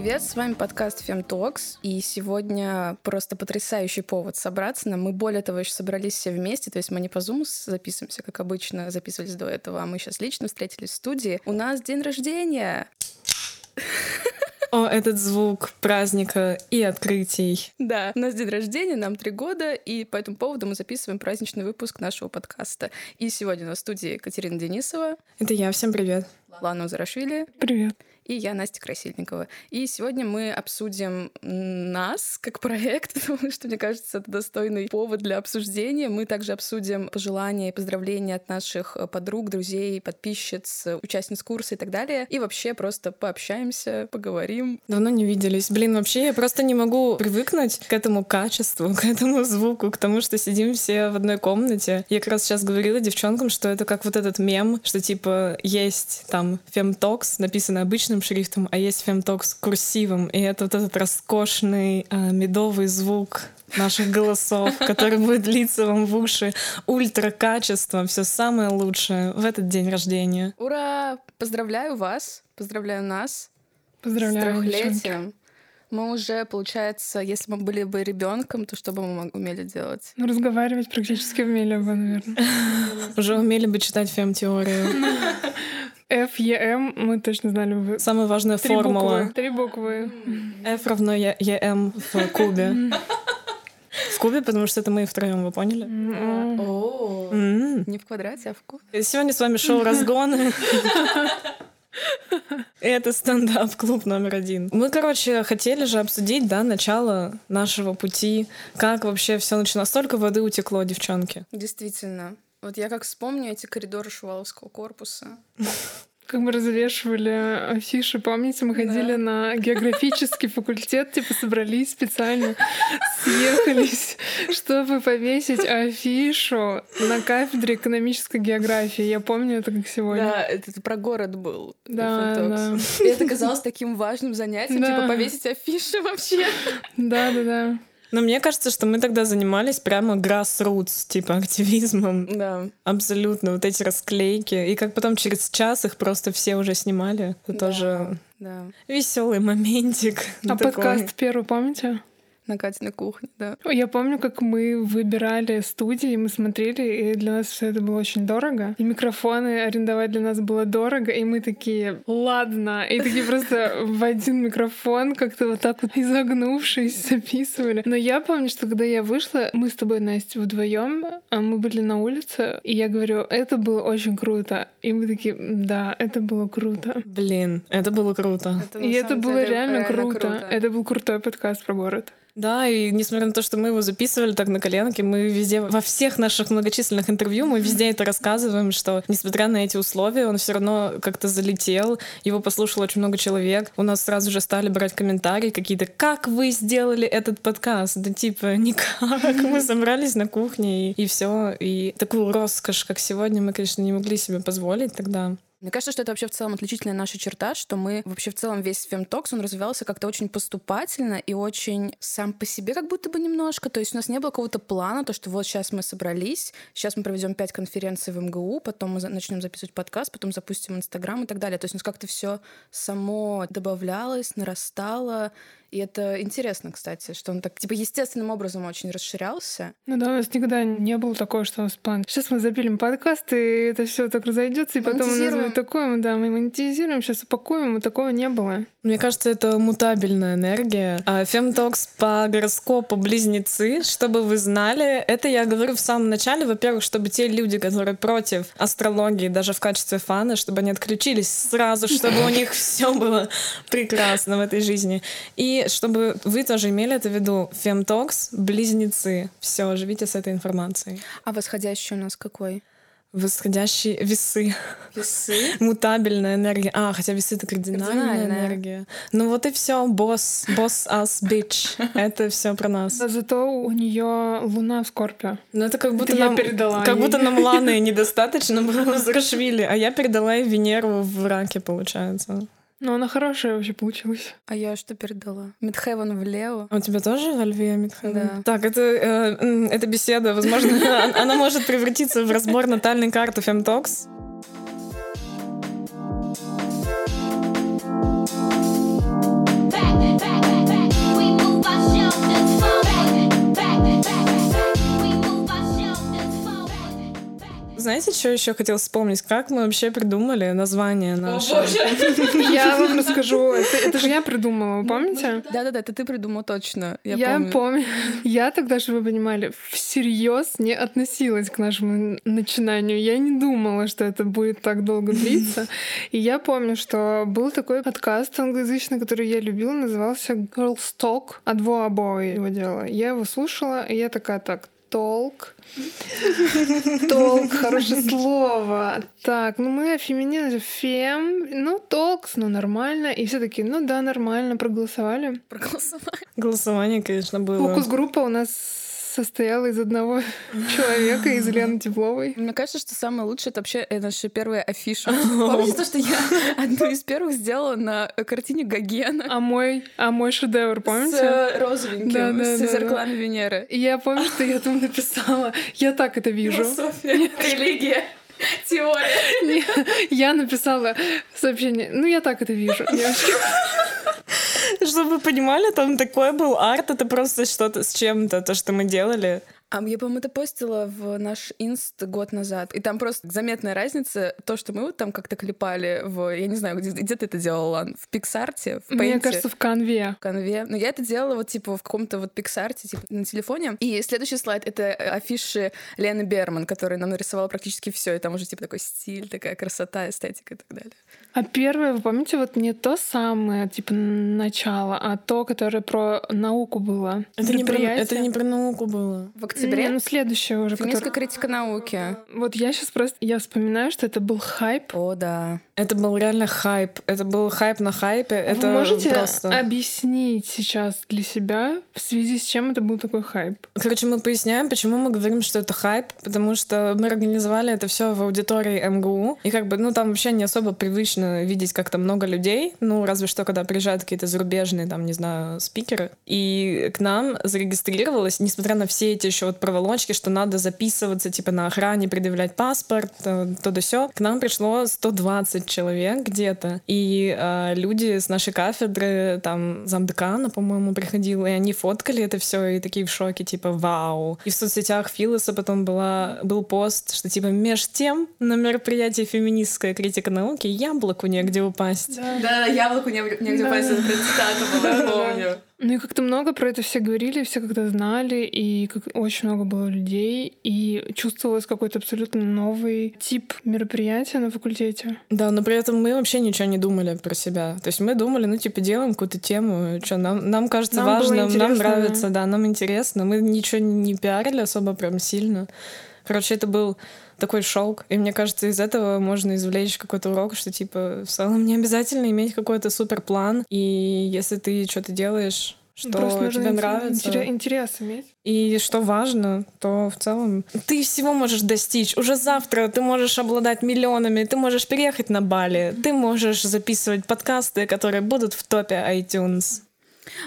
Привет, с вами подкаст Femtalks, и сегодня просто потрясающий повод собраться нам. Мы более того еще собрались все вместе, то есть мы не по Zoom записываемся, как обычно записывались до этого, а мы сейчас лично встретились в студии. У нас день рождения! О, этот звук праздника и открытий. Да, у нас день рождения, нам три года, и по этому поводу мы записываем праздничный выпуск нашего подкаста. И сегодня на студии Катерина Денисова. Это я, всем привет. Лана Зарашвили. Привет и я, Настя Красильникова. И сегодня мы обсудим нас как проект, потому что, мне кажется, это достойный повод для обсуждения. Мы также обсудим пожелания и поздравления от наших э, подруг, друзей, подписчиц, участниц курса и так далее. И вообще просто пообщаемся, поговорим. Давно не виделись. Блин, вообще я просто не могу привыкнуть к этому качеству, к этому звуку, к тому, что сидим все в одной комнате. Я как раз сейчас говорила девчонкам, что это как вот этот мем, что типа есть там фемтокс, написано обычным крупным шрифтом, а есть фемтокс курсивом. И это вот этот роскошный э, медовый звук наших голосов, который будет длиться вам в уши. Ультра качество, все самое лучшее в этот день рождения. Ура! Поздравляю вас, поздравляю нас. Поздравляю, с трехлетием. Мы уже, получается, если мы были бы ребенком, то что бы мы умели делать? Ну, разговаривать практически умели бы, наверное. Уже умели бы читать фем-теорию. F, E, M мы точно знали бы. Самая важная Три формула. Буквы. Три буквы. F равно E, M в кубе. В кубе, потому что это мы втроем, вы поняли? О, не в квадрате, а в кубе. Сегодня с вами шоу «Разгоны». Это стендап-клуб номер один. Мы, короче, хотели же обсудить, да, начало нашего пути, как вообще все началось. Столько воды утекло, девчонки. Действительно. Вот я как вспомню эти коридоры Шуваловского корпуса. Как мы развешивали афиши. Помните, мы ходили да. на географический факультет, типа собрались специально, съехались, чтобы повесить афишу на кафедре экономической географии. Я помню это как сегодня. Да, это про город был. Да, да. И это казалось таким важным занятием, да. типа повесить афиши вообще. Да, да, да. Но мне кажется, что мы тогда занимались прямо grassroots, типа активизмом. Да. Абсолютно. Вот эти расклейки. И как потом через час их просто все уже снимали. Это да, тоже да. веселый моментик. А такой. подкаст первый помните? На Катиной кухне, да. Я помню, как мы выбирали студии, мы смотрели, и для нас все это было очень дорого. И микрофоны арендовать для нас было дорого, и мы такие, ладно. И такие просто в один микрофон, как-то вот так вот изогнувшись, записывали. Но я помню, что когда я вышла, мы с тобой, Настя, вдвоем, а мы были на улице, и я говорю, это было очень круто. И мы такие, да, это было круто. Блин, это было круто. Это, и это было реально, реально круто. круто. Это был крутой подкаст про город. Да, и несмотря на то, что мы его записывали так на коленке, мы везде, во всех наших многочисленных интервью, мы везде это рассказываем, что несмотря на эти условия, он все равно как-то залетел, его послушало очень много человек. У нас сразу же стали брать комментарии какие-то, как вы сделали этот подкаст? Да типа, никак. Мы собрались на кухне и, и все. И такую роскошь, как сегодня, мы, конечно, не могли себе позволить тогда. Мне кажется, что это вообще в целом отличительная наша черта, что мы вообще в целом весь фемтокс, он развивался как-то очень поступательно и очень сам по себе как будто бы немножко. То есть у нас не было какого-то плана, то, что вот сейчас мы собрались, сейчас мы проведем пять конференций в МГУ, потом мы начнем записывать подкаст, потом запустим Инстаграм и так далее. То есть у нас как-то все само добавлялось, нарастало, и это интересно, кстати, что он так, типа, естественным образом очень расширялся. Ну да, у нас никогда не было такого, что у нас план. Сейчас мы запилим подкаст, и это все так разойдется, и потом у нас будет такое, да, мы монетизируем, сейчас упакуем, и такого не было. Мне кажется, это мутабельная энергия. А Фемтокс по гороскопу близнецы, чтобы вы знали, это я говорю в самом начале, во-первых, чтобы те люди, которые против астрологии, даже в качестве фана, чтобы они отключились сразу, чтобы у них все было прекрасно в этой жизни. И чтобы вы тоже имели это в виду, Femtox, близнецы. Все, живите с этой информацией. А восходящий у нас какой? Восходящие весы. Весы? Мутабельная энергия. А, хотя весы — это кардинальная, кардинальная. энергия. Ну вот и все, босс, босс us, bitch. Это все про нас. Да, зато у нее луна в Скорпио. Ну это как будто это нам, передала как ей. будто нам Ланы недостаточно было Зарашвили, а я передала ей Венеру в раке, получается. Ну, она хорошая вообще получилась. А я что передала? Мидхевен влево. А у тебя тоже во льве Мидхевен? Да. Так, это, э, это беседа, возможно, она может превратиться в разбор натальной карты Femtox. Что еще хотел вспомнить? Как мы вообще придумали название наше? Я вам расскажу. Это, это же я придумала, вы помните? Да-да-да, это ты придумал точно. Я, Я помню. помню. Я тогда, чтобы вы понимали, всерьез не относилась к нашему начинанию. Я не думала, что это будет так долго длиться. И я помню, что был такой подкаст англоязычный, который я любила, назывался Girls Talk. Адво Абой его делала. Я его слушала, и я такая, так, толк. Толк, хорошее слово. Так, ну мы феминин же фем, ну толкс, ну нормально. И все таки ну да, нормально, проголосовали. Проголосовали. Голосование, конечно, было. Фокус-группа у нас состояла из одного человека, из Лены Тепловой. Мне кажется, что самое лучшее это вообще наша первая афиша. Помните то, что я одну из первых сделала на картине Гогена? А мой, а мой шедевр, помните? С э, розовеньким, Да, да, с да. зеркалами Венеры. И я помню, что я там написала, я так это вижу. Философия, религия, теория. Не, Я написала сообщение, ну я так это вижу. Чтобы вы понимали, там такой был арт, это просто что-то с чем-то, то, что мы делали. А я, по-моему, это постила в наш инст год назад. И там просто заметная разница. То, что мы вот там как-то клепали в... Я не знаю, где, где ты это делала, Лан? В Пиксарте? В Мне Paint? кажется, в конве. в конве. Но я это делала вот типа в каком-то вот пиксарте, типа на телефоне. И следующий слайд — это афиши Лены Берман, которая нам нарисовала практически все. И там уже типа такой стиль, такая красота, эстетика и так далее. А первое, вы помните, вот не то самое, типа, начало, а то, которое про науку было? Это не, про, это не про науку было. В Не, октябре ну следующее уже. Феминистская которое- критика науки. Вот я сейчас просто, я вспоминаю, что это был хайп. О, да. Это был реально хайп. Это был хайп на хайпе. Это Вы можете просто... объяснить сейчас для себя, в связи с чем это был такой хайп? Короче, мы поясняем, почему мы говорим, что это хайп, потому что мы организовали это все в аудитории МГУ, и как бы, ну, там вообще не особо привычно видеть как-то много людей, ну, разве что, когда приезжают какие-то зарубежные, там, не знаю, спикеры. И к нам зарегистрировалось, несмотря на все эти еще вот проволочки, что надо записываться, типа, на охране, предъявлять паспорт, э, то да все, к нам пришло 120 человек где-то, и э, люди с нашей кафедры, там, замдекана, по-моему, приходил, и они фоткали это все и такие в шоке, типа, вау. И в соцсетях Филоса потом была, был пост, что, типа, меж тем на мероприятии феминистская критика науки яблоку негде упасть. Да, яблоку негде Да. упасть, это цитата была, помню. Ну и как-то много про это все говорили, все как-то знали, и как очень много было людей, и чувствовалось какой-то абсолютно новый тип мероприятия на факультете. Да, но при этом мы вообще ничего не думали про себя. То есть мы думали, ну, типа, делаем какую-то тему, что нам, нам кажется Нам важно, нам нравится, да, нам интересно. Мы ничего не пиарили особо прям сильно. Короче, это был такой шок. И мне кажется, из этого можно извлечь какой-то урок, что, типа, в целом не обязательно иметь какой-то супер план. И если ты что-то делаешь, что Просто нужно тебе нравится, интерес- интерес иметь. и что важно, то в целом ты всего можешь достичь. Уже завтра ты можешь обладать миллионами, ты можешь переехать на Бали, ты можешь записывать подкасты, которые будут в топе iTunes.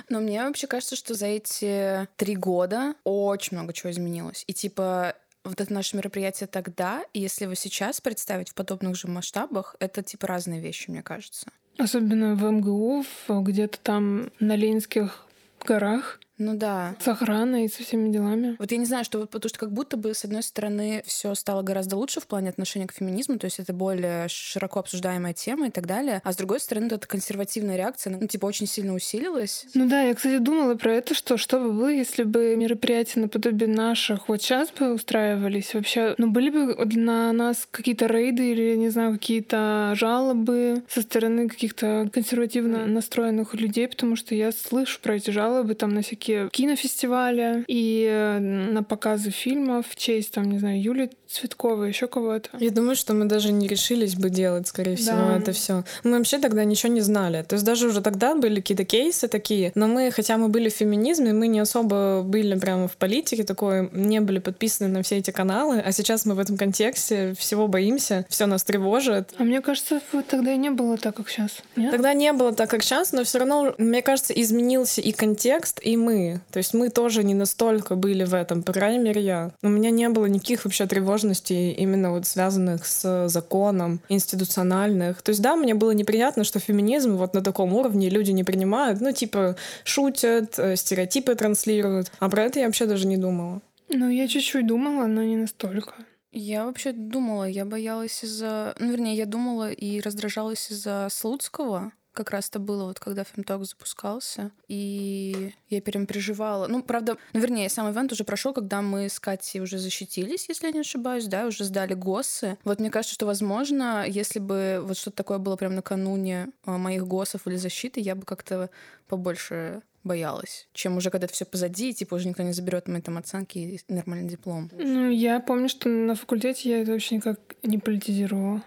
Но мне вообще кажется, что за эти три года очень много чего изменилось. И типа вот это наше мероприятие тогда, и если его сейчас представить в подобных же масштабах, это типа разные вещи, мне кажется. Особенно в МГУ, где-то там на Ленинских горах Ну да. с охраной и со всеми делами. Вот я не знаю, что вот потому что как будто бы, с одной стороны, все стало гораздо лучше в плане отношения к феминизму, то есть это более широко обсуждаемая тема и так далее, а с другой стороны, вот эта консервативная реакция, ну, типа, очень сильно усилилась. Ну да, я, кстати, думала про это, что что бы было, если бы мероприятия наподобие наших вот сейчас бы устраивались вообще, ну были бы на нас какие-то рейды или, не знаю, какие-то жалобы со стороны каких-то консервативно настроенных людей, потому что я слышу про эти жалобы там на всякие кинофестивали и э, на показы фильмов в честь, там, не знаю, Юли Цветковой, еще кого-то. Я думаю, что мы даже не решились бы делать, скорее всего, Да. это все. Мы вообще тогда ничего не знали. То есть даже уже тогда были какие-то кейсы такие, но мы, хотя мы были в феминизме, мы не особо были прямо в политике такой, не были подписаны на все эти каналы, а сейчас мы в этом контексте всего боимся, все нас тревожит. А мне кажется, вот тогда и не было так, как сейчас. Нет? Тогда не было так, как сейчас, но все равно, мне кажется, изменился и контекст, и мы. То есть мы тоже не настолько были в этом, по крайней мере, я. У меня не было никаких вообще тревожностей, именно вот связанных с законом, институциональных. То есть да, мне было неприятно, что феминизм вот на таком уровне люди не принимают, ну типа шутят, э, стереотипы транслируют. А про это я вообще даже не думала. Ну, я чуть-чуть думала, но не настолько. Я вообще думала, я боялась из-за... Ну, вернее, я думала и раздражалась из-за Слуцкого, как раз это было вот когда Фемток запускался, и я прям переживала. Ну, правда, ну, вернее, сам ивент уже прошел, когда мы с Катей уже защитились, если я не ошибаюсь, да, уже сдали ГОСы. Вот мне кажется, что, возможно, если бы вот что-то такое было прям накануне а, моих ГОСов или защиты, я бы как-то побольше боялась, чем уже когда все позади, типа уже никто не заберет мои там оценки и нормальный диплом. Ну, я помню, что на факультете я это вообще никак не политизировала.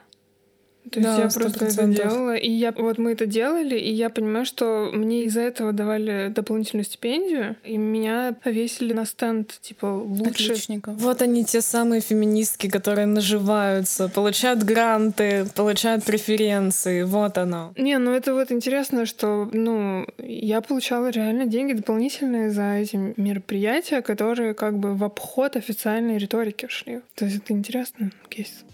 То да, есть я просто это делала, и я вот мы это делали, и я понимаю, что мне из-за этого давали дополнительную стипендию, и меня повесили на стенд типа лучше. Отличников. Вот они те самые феминистки, которые наживаются, получают гранты, получают преференции, вот оно. Не, ну это вот интересно, что ну я получала реально деньги дополнительные за эти мероприятия, которые как бы в обход официальной риторики шли. То есть это интересно кейс.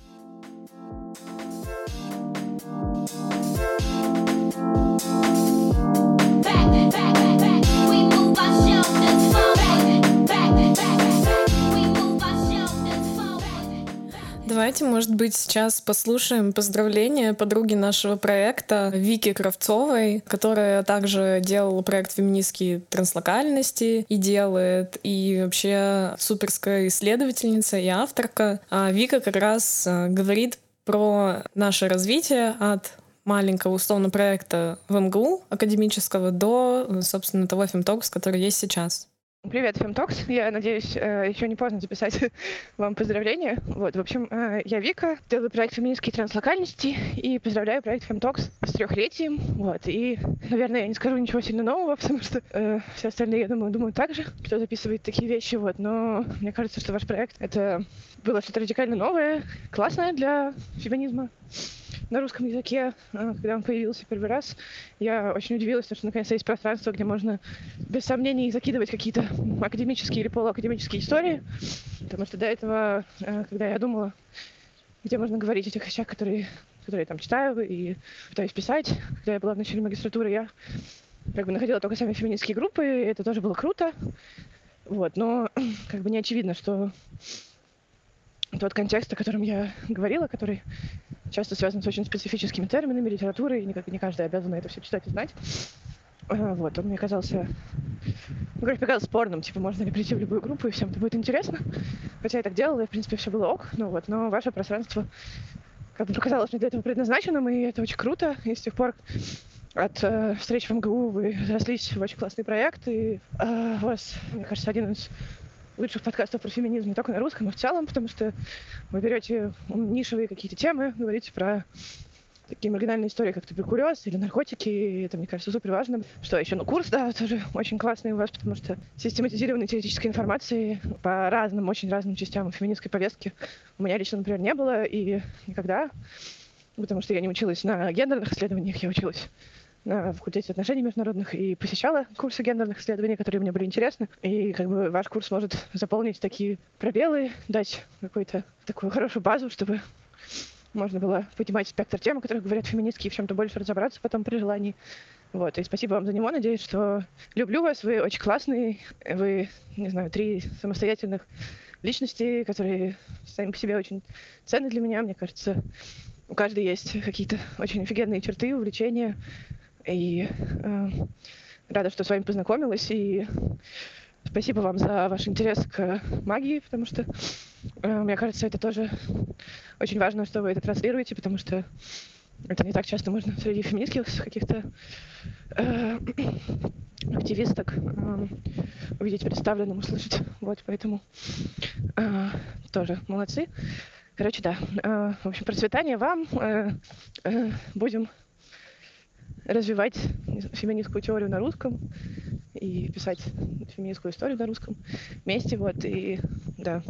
Давайте, может быть, сейчас послушаем поздравления подруги нашего проекта Вики Кравцовой, которая также делала проект феминистские транслокальности и делает, и вообще суперская исследовательница и авторка. А Вика как раз э, говорит про наше развитие от маленького условно проекта в МГУ академического до, собственно, того фемтокс, который есть сейчас. Привет, Фемтокс. Я надеюсь, э, еще не поздно записать вам поздравления. Вот, в общем, э, я Вика, делаю проект «Феминистские транслокальности» и поздравляю проект Фемтокс с трехлетием. Вот, и, наверное, я не скажу ничего сильно нового, потому что э, все остальные, я думаю, думают так же, кто записывает такие вещи, вот. Но мне кажется, что ваш проект — это было что-то радикально новое, классное для феминизма на русском языке, э, когда он появился первый раз, я очень удивилась, что наконец-то есть пространство, где можно без сомнений закидывать какие-то академические или полуакадемические истории. Потому что до этого, э, когда я думала, где можно говорить о тех вещах, которые, которые я там читаю и пытаюсь писать, когда я была в начале магистратуры, я как бы находила только сами феминистские группы, и это тоже было круто. Вот, но как бы не очевидно, что тот контекст, о котором я говорила, который часто связан с очень специфическими терминами, литературой, и не, не каждый обязан это все читать и знать. А, вот, он мне казался, ну, короче, показался спорным, типа, можно ли прийти в любую группу, и всем это будет интересно. Хотя я так делала, и, в принципе, все было ок, ну вот, но ваше пространство как бы показалось мне для этого предназначенным, и это очень круто, и с тех пор от э, встреч в МГУ вы разослись в очень классный проект, и э, у вас, мне кажется, один из лучших подкастов про феминизм не только на русском, но в целом, потому что вы берете нишевые какие-то темы, говорите про такие маргинальные истории, как туберкулез или наркотики. И это, мне кажется, супер важно. Что еще? Ну, курс, да, тоже очень классный у вас, потому что систематизированной теоретической информации по разным, очень разным частям феминистской повестки у меня лично, например, не было и никогда, потому что я не училась на гендерных исследованиях, я училась на факультете отношений международных и посещала курсы гендерных исследований, которые мне были интересны. И как бы ваш курс может заполнить такие пробелы, дать какую-то такую хорошую базу, чтобы можно было поднимать спектр тем, о которых говорят феминистки, и в чем-то больше разобраться потом при желании. Вот, и спасибо вам за него. Надеюсь, что люблю вас, вы очень классные. Вы, не знаю, три самостоятельных личности, которые сами по себе очень ценны для меня. Мне кажется, у каждой есть какие-то очень офигенные черты, увлечения, и э, рада, что с вами познакомилась. И спасибо вам за ваш интерес к магии, потому что, э, мне кажется, это тоже очень важно, что вы это транслируете, потому что это не так часто можно среди феминистских каких-то э, активисток э, увидеть представленным, услышать. Вот, поэтому э, тоже молодцы. Короче, да. Э, в общем, процветания вам. Э, э, будем развивать феминистскую теорию на русском и писать феминистскую историю на русском вместе, вот, и да,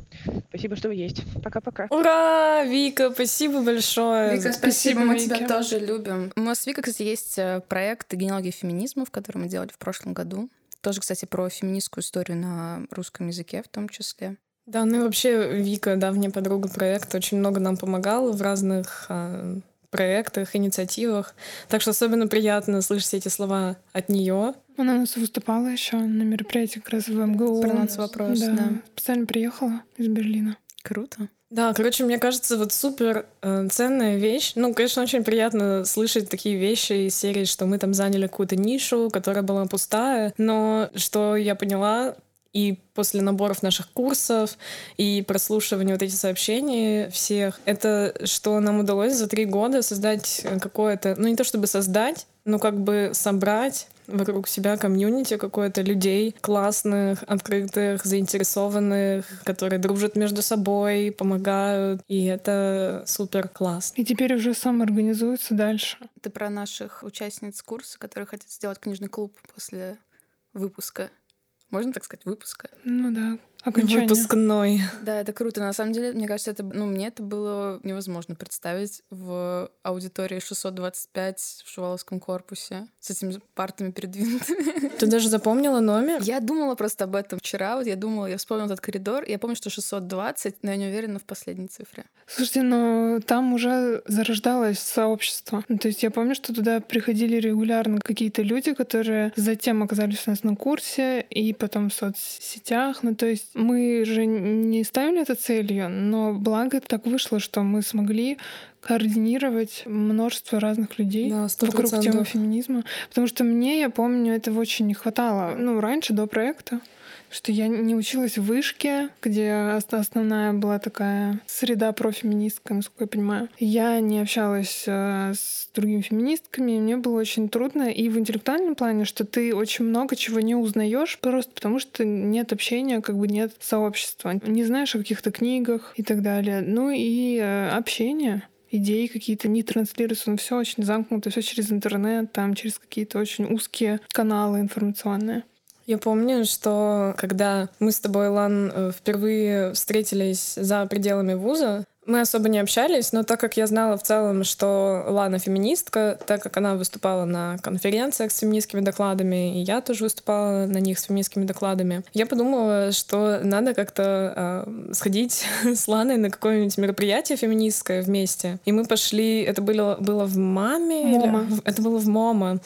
спасибо, что вы есть. Пока-пока. Ура, Вика, спасибо большое. Вика, спасибо, мы Вика. тебя тоже любим. У нас с Викой, кстати, есть э, проект «Генеалогия феминизма», в который мы делали в прошлом году. Тоже, кстати, про феминистскую историю на русском языке в том числе. Да, ну и вообще Вика, давняя подруга проекта, очень много нам помогала в разных а, проектах, инициативах. Так что особенно приятно слышать эти слова от нее. Она у нас выступала еще на мероприятии как раз в МГУ. Про вопрос, да. да. Специально приехала из Берлина. Круто. Да, короче, мне кажется, вот супер э, ценная вещь. Ну, конечно, очень приятно слышать такие вещи из серии, что мы там заняли какую-то нишу, которая была пустая. Но что я поняла, и после наборов наших курсов и прослушивания вот этих сообщений всех, это что нам удалось за три года создать какое-то, ну не то чтобы создать, но как бы собрать вокруг себя комьюнити какое-то людей классных, открытых, заинтересованных, которые дружат между собой, помогают, и это супер класс. И теперь уже сам организуется дальше. Это про наших участниц курса, которые хотят сделать книжный клуб после выпуска можно так сказать, выпуска. Ну да, окончание. Выпускной. Да, это круто. На самом деле, мне кажется, это, ну, мне это было невозможно представить в аудитории 625 в Шуваловском корпусе с этими партами передвинутыми. Ты даже запомнила номер? Я думала просто об этом вчера. Вот я думала, я вспомнила этот коридор. Я помню, что 620, но я не уверена в последней цифре. Слушайте, но там уже зарождалось сообщество. Ну, то есть я помню, что туда приходили регулярно какие-то люди, которые затем оказались у нас на курсе и потом в соцсетях. Ну, то есть мы же не ставили это целью, но благо так вышло, что мы смогли координировать множество разных людей да, вокруг темы феминизма. Потому что мне, я помню, этого очень не хватало. Ну, раньше, до проекта что я не училась в вышке, где основная была такая среда профеминистская, насколько я понимаю. Я не общалась э, с другими феминистками, и мне было очень трудно и в интеллектуальном плане, что ты очень много чего не узнаешь просто потому, что нет общения, как бы нет сообщества, не знаешь о каких-то книгах и так далее. Ну и э, общение идеи какие-то не транслируются, но все очень замкнуто, все через интернет, там через какие-то очень узкие каналы информационные. Я помню, что когда мы с тобой, Лан, э, впервые встретились за пределами вуза, мы особо не общались, но так как я знала в целом, что Лана феминистка, так как она выступала на конференциях с феминистскими докладами, и я тоже выступала на них с феминистскими докладами, я подумала, что надо как-то э, сходить с Ланой на какое-нибудь мероприятие феминистское вместе. И мы пошли, это было, было в «Маме»? Мома. Или, это было в «Мома».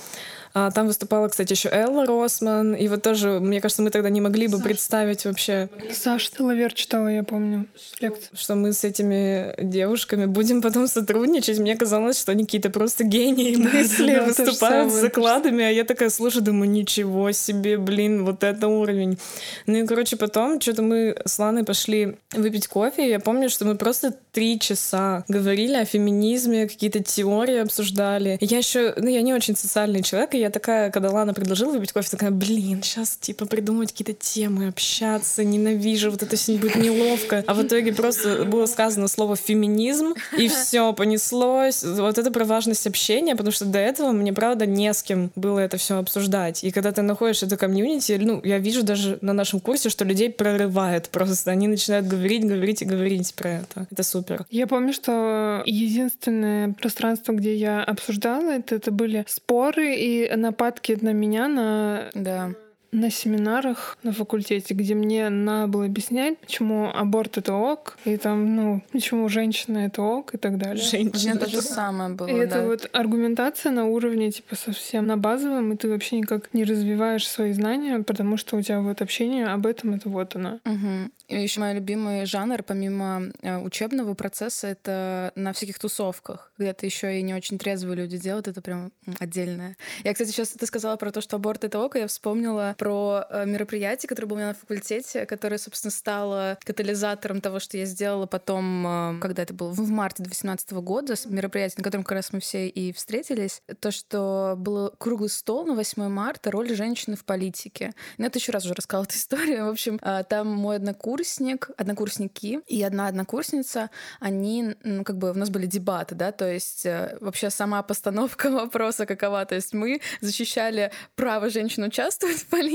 А, там выступала, кстати, еще Элла Росман. И вот тоже, мне кажется, мы тогда не могли бы Саша. представить вообще... Саша Теловер читала, я помню, лекцию. Что мы с этими девушками будем потом сотрудничать. Мне казалось, что они какие-то просто гении мысли, да, выступают с закладами, а я такая слушаю, думаю, ничего себе, блин, вот это уровень. Ну и, короче, потом что-то мы с Ланой пошли выпить кофе, и я помню, что мы просто три часа говорили о феминизме, какие-то теории обсуждали. Я еще, ну, я не очень социальный человек, и я такая, когда Лана предложила выпить кофе, такая, блин, сейчас типа придумать какие-то темы, общаться, ненавижу, вот это все будет неловко. А в итоге просто было сказано слово феминизм, и все понеслось. Вот это про важность общения, потому что до этого мне, правда, не с кем было это все обсуждать. И когда ты находишь это комьюнити, ну, я вижу даже на нашем курсе, что людей прорывает просто. Они начинают говорить, говорить и говорить про это. Это супер. Я помню, что единственное пространство, где я обсуждала это, это были споры и нападки на меня на да на семинарах на факультете, где мне надо было объяснять, почему аборт это ок, и там, ну, почему женщина это ок и так далее. Женщина то же самое было. И да. это вот аргументация на уровне, типа, совсем на базовом, и ты вообще никак не развиваешь свои знания, потому что у тебя вот общение об этом, это вот оно. Угу. И еще мой любимый жанр, помимо э, учебного процесса, это на всяких тусовках, где это еще и не очень трезвые люди делают, это прям отдельное. Я, кстати, сейчас ты сказала про то, что аборт это ок, я вспомнила про э, мероприятие, которое было у меня на факультете, которое, собственно, стало катализатором того, что я сделала потом, э, когда это было в марте 2018 года, мероприятие, на котором как раз мы все и встретились, то, что был круглый стол на 8 марта «Роль женщины в политике». Ну, это еще раз уже рассказала эту историю. В общем, там мой однокурсник однокурсник, однокурсники и одна однокурсница, они, ну, как бы у нас были дебаты, да, то есть э, вообще сама постановка вопроса какова, то есть мы защищали право женщин участвовать в политике,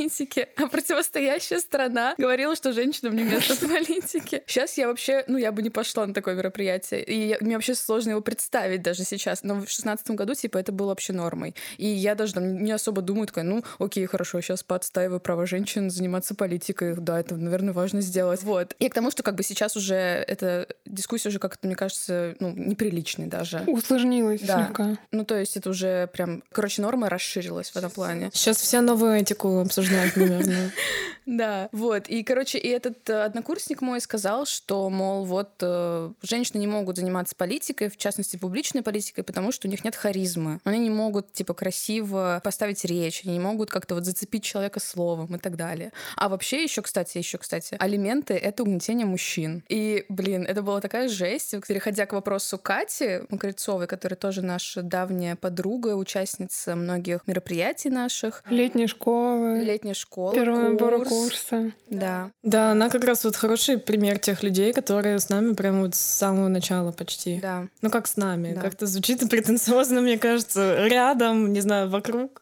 а противостоящая страна говорила, что женщинам не место в политике. Сейчас я вообще, ну, я бы не пошла на такое мероприятие, и мне вообще сложно его представить даже сейчас, но в шестнадцатом году, типа, это было вообще нормой. И я даже там не особо думаю, такая, ну, окей, хорошо, сейчас подстаиваю право женщин заниматься политикой, да, это, наверное, важно сделать делать. Вот. И к тому, что как бы сейчас уже эта дискуссия уже как-то, мне кажется, ну, неприличной даже. Усложнилась да. слегка. Ну, то есть это уже прям... Короче, норма расширилась в этом плане. Сейчас все новую этику обсуждают. Осуждать, наверное. Да, вот. И, короче, и этот э, однокурсник мой сказал, что, мол, вот э, женщины не могут заниматься политикой, в частности, публичной политикой, потому что у них нет харизмы. Они не могут, типа, красиво поставить речь, они не могут как-то вот зацепить человека словом и так далее. А вообще еще, кстати, еще, кстати, алименты — это угнетение мужчин. И, блин, это была такая жесть. Переходя к вопросу Кати Макрицовой, которая тоже наша давняя подруга, участница многих мероприятий наших. Летней школы. Летняя школа, Первого курс. курса. Да. Да, она как раз вот хороший пример тех людей, которые с нами прямо вот с самого начала почти. Да. Ну как с нами, Да. как-то звучит претенциозно, мне кажется, рядом, не знаю, вокруг.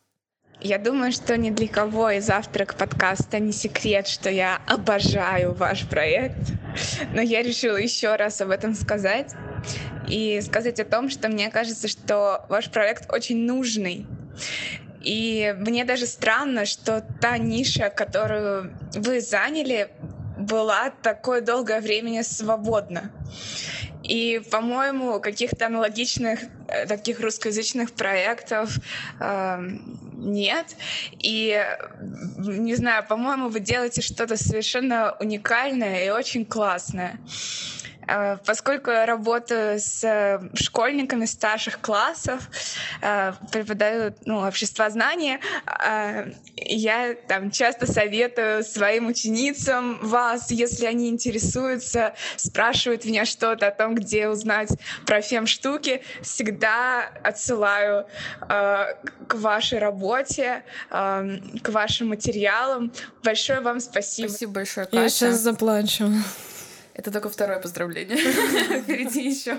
Я думаю, что ни для кого из авторок подкаста не секрет, что я обожаю ваш проект. Но я решила еще раз об этом сказать и сказать о том, что мне кажется, что ваш проект очень нужный. И мне даже странно, что та ниша, которую вы заняли, была такое долгое время свободна. И, по-моему, каких-то аналогичных э, таких русскоязычных проектов э, нет. И, не знаю, по-моему, вы делаете что-то совершенно уникальное и очень классное. Э, Поскольку я работаю с э, школьниками старших классов, э, преподаю ну, обществознание, э, я там часто советую своим ученицам вас, если они интересуются, спрашивают меня что-то о том, где узнать про фем-штуки, всегда отсылаю к вашей работе, к вашим материалам. Большое вам спасибо. Спасибо большое, Я Катя. сейчас заплачу. Это только второе поздравление. Впереди еще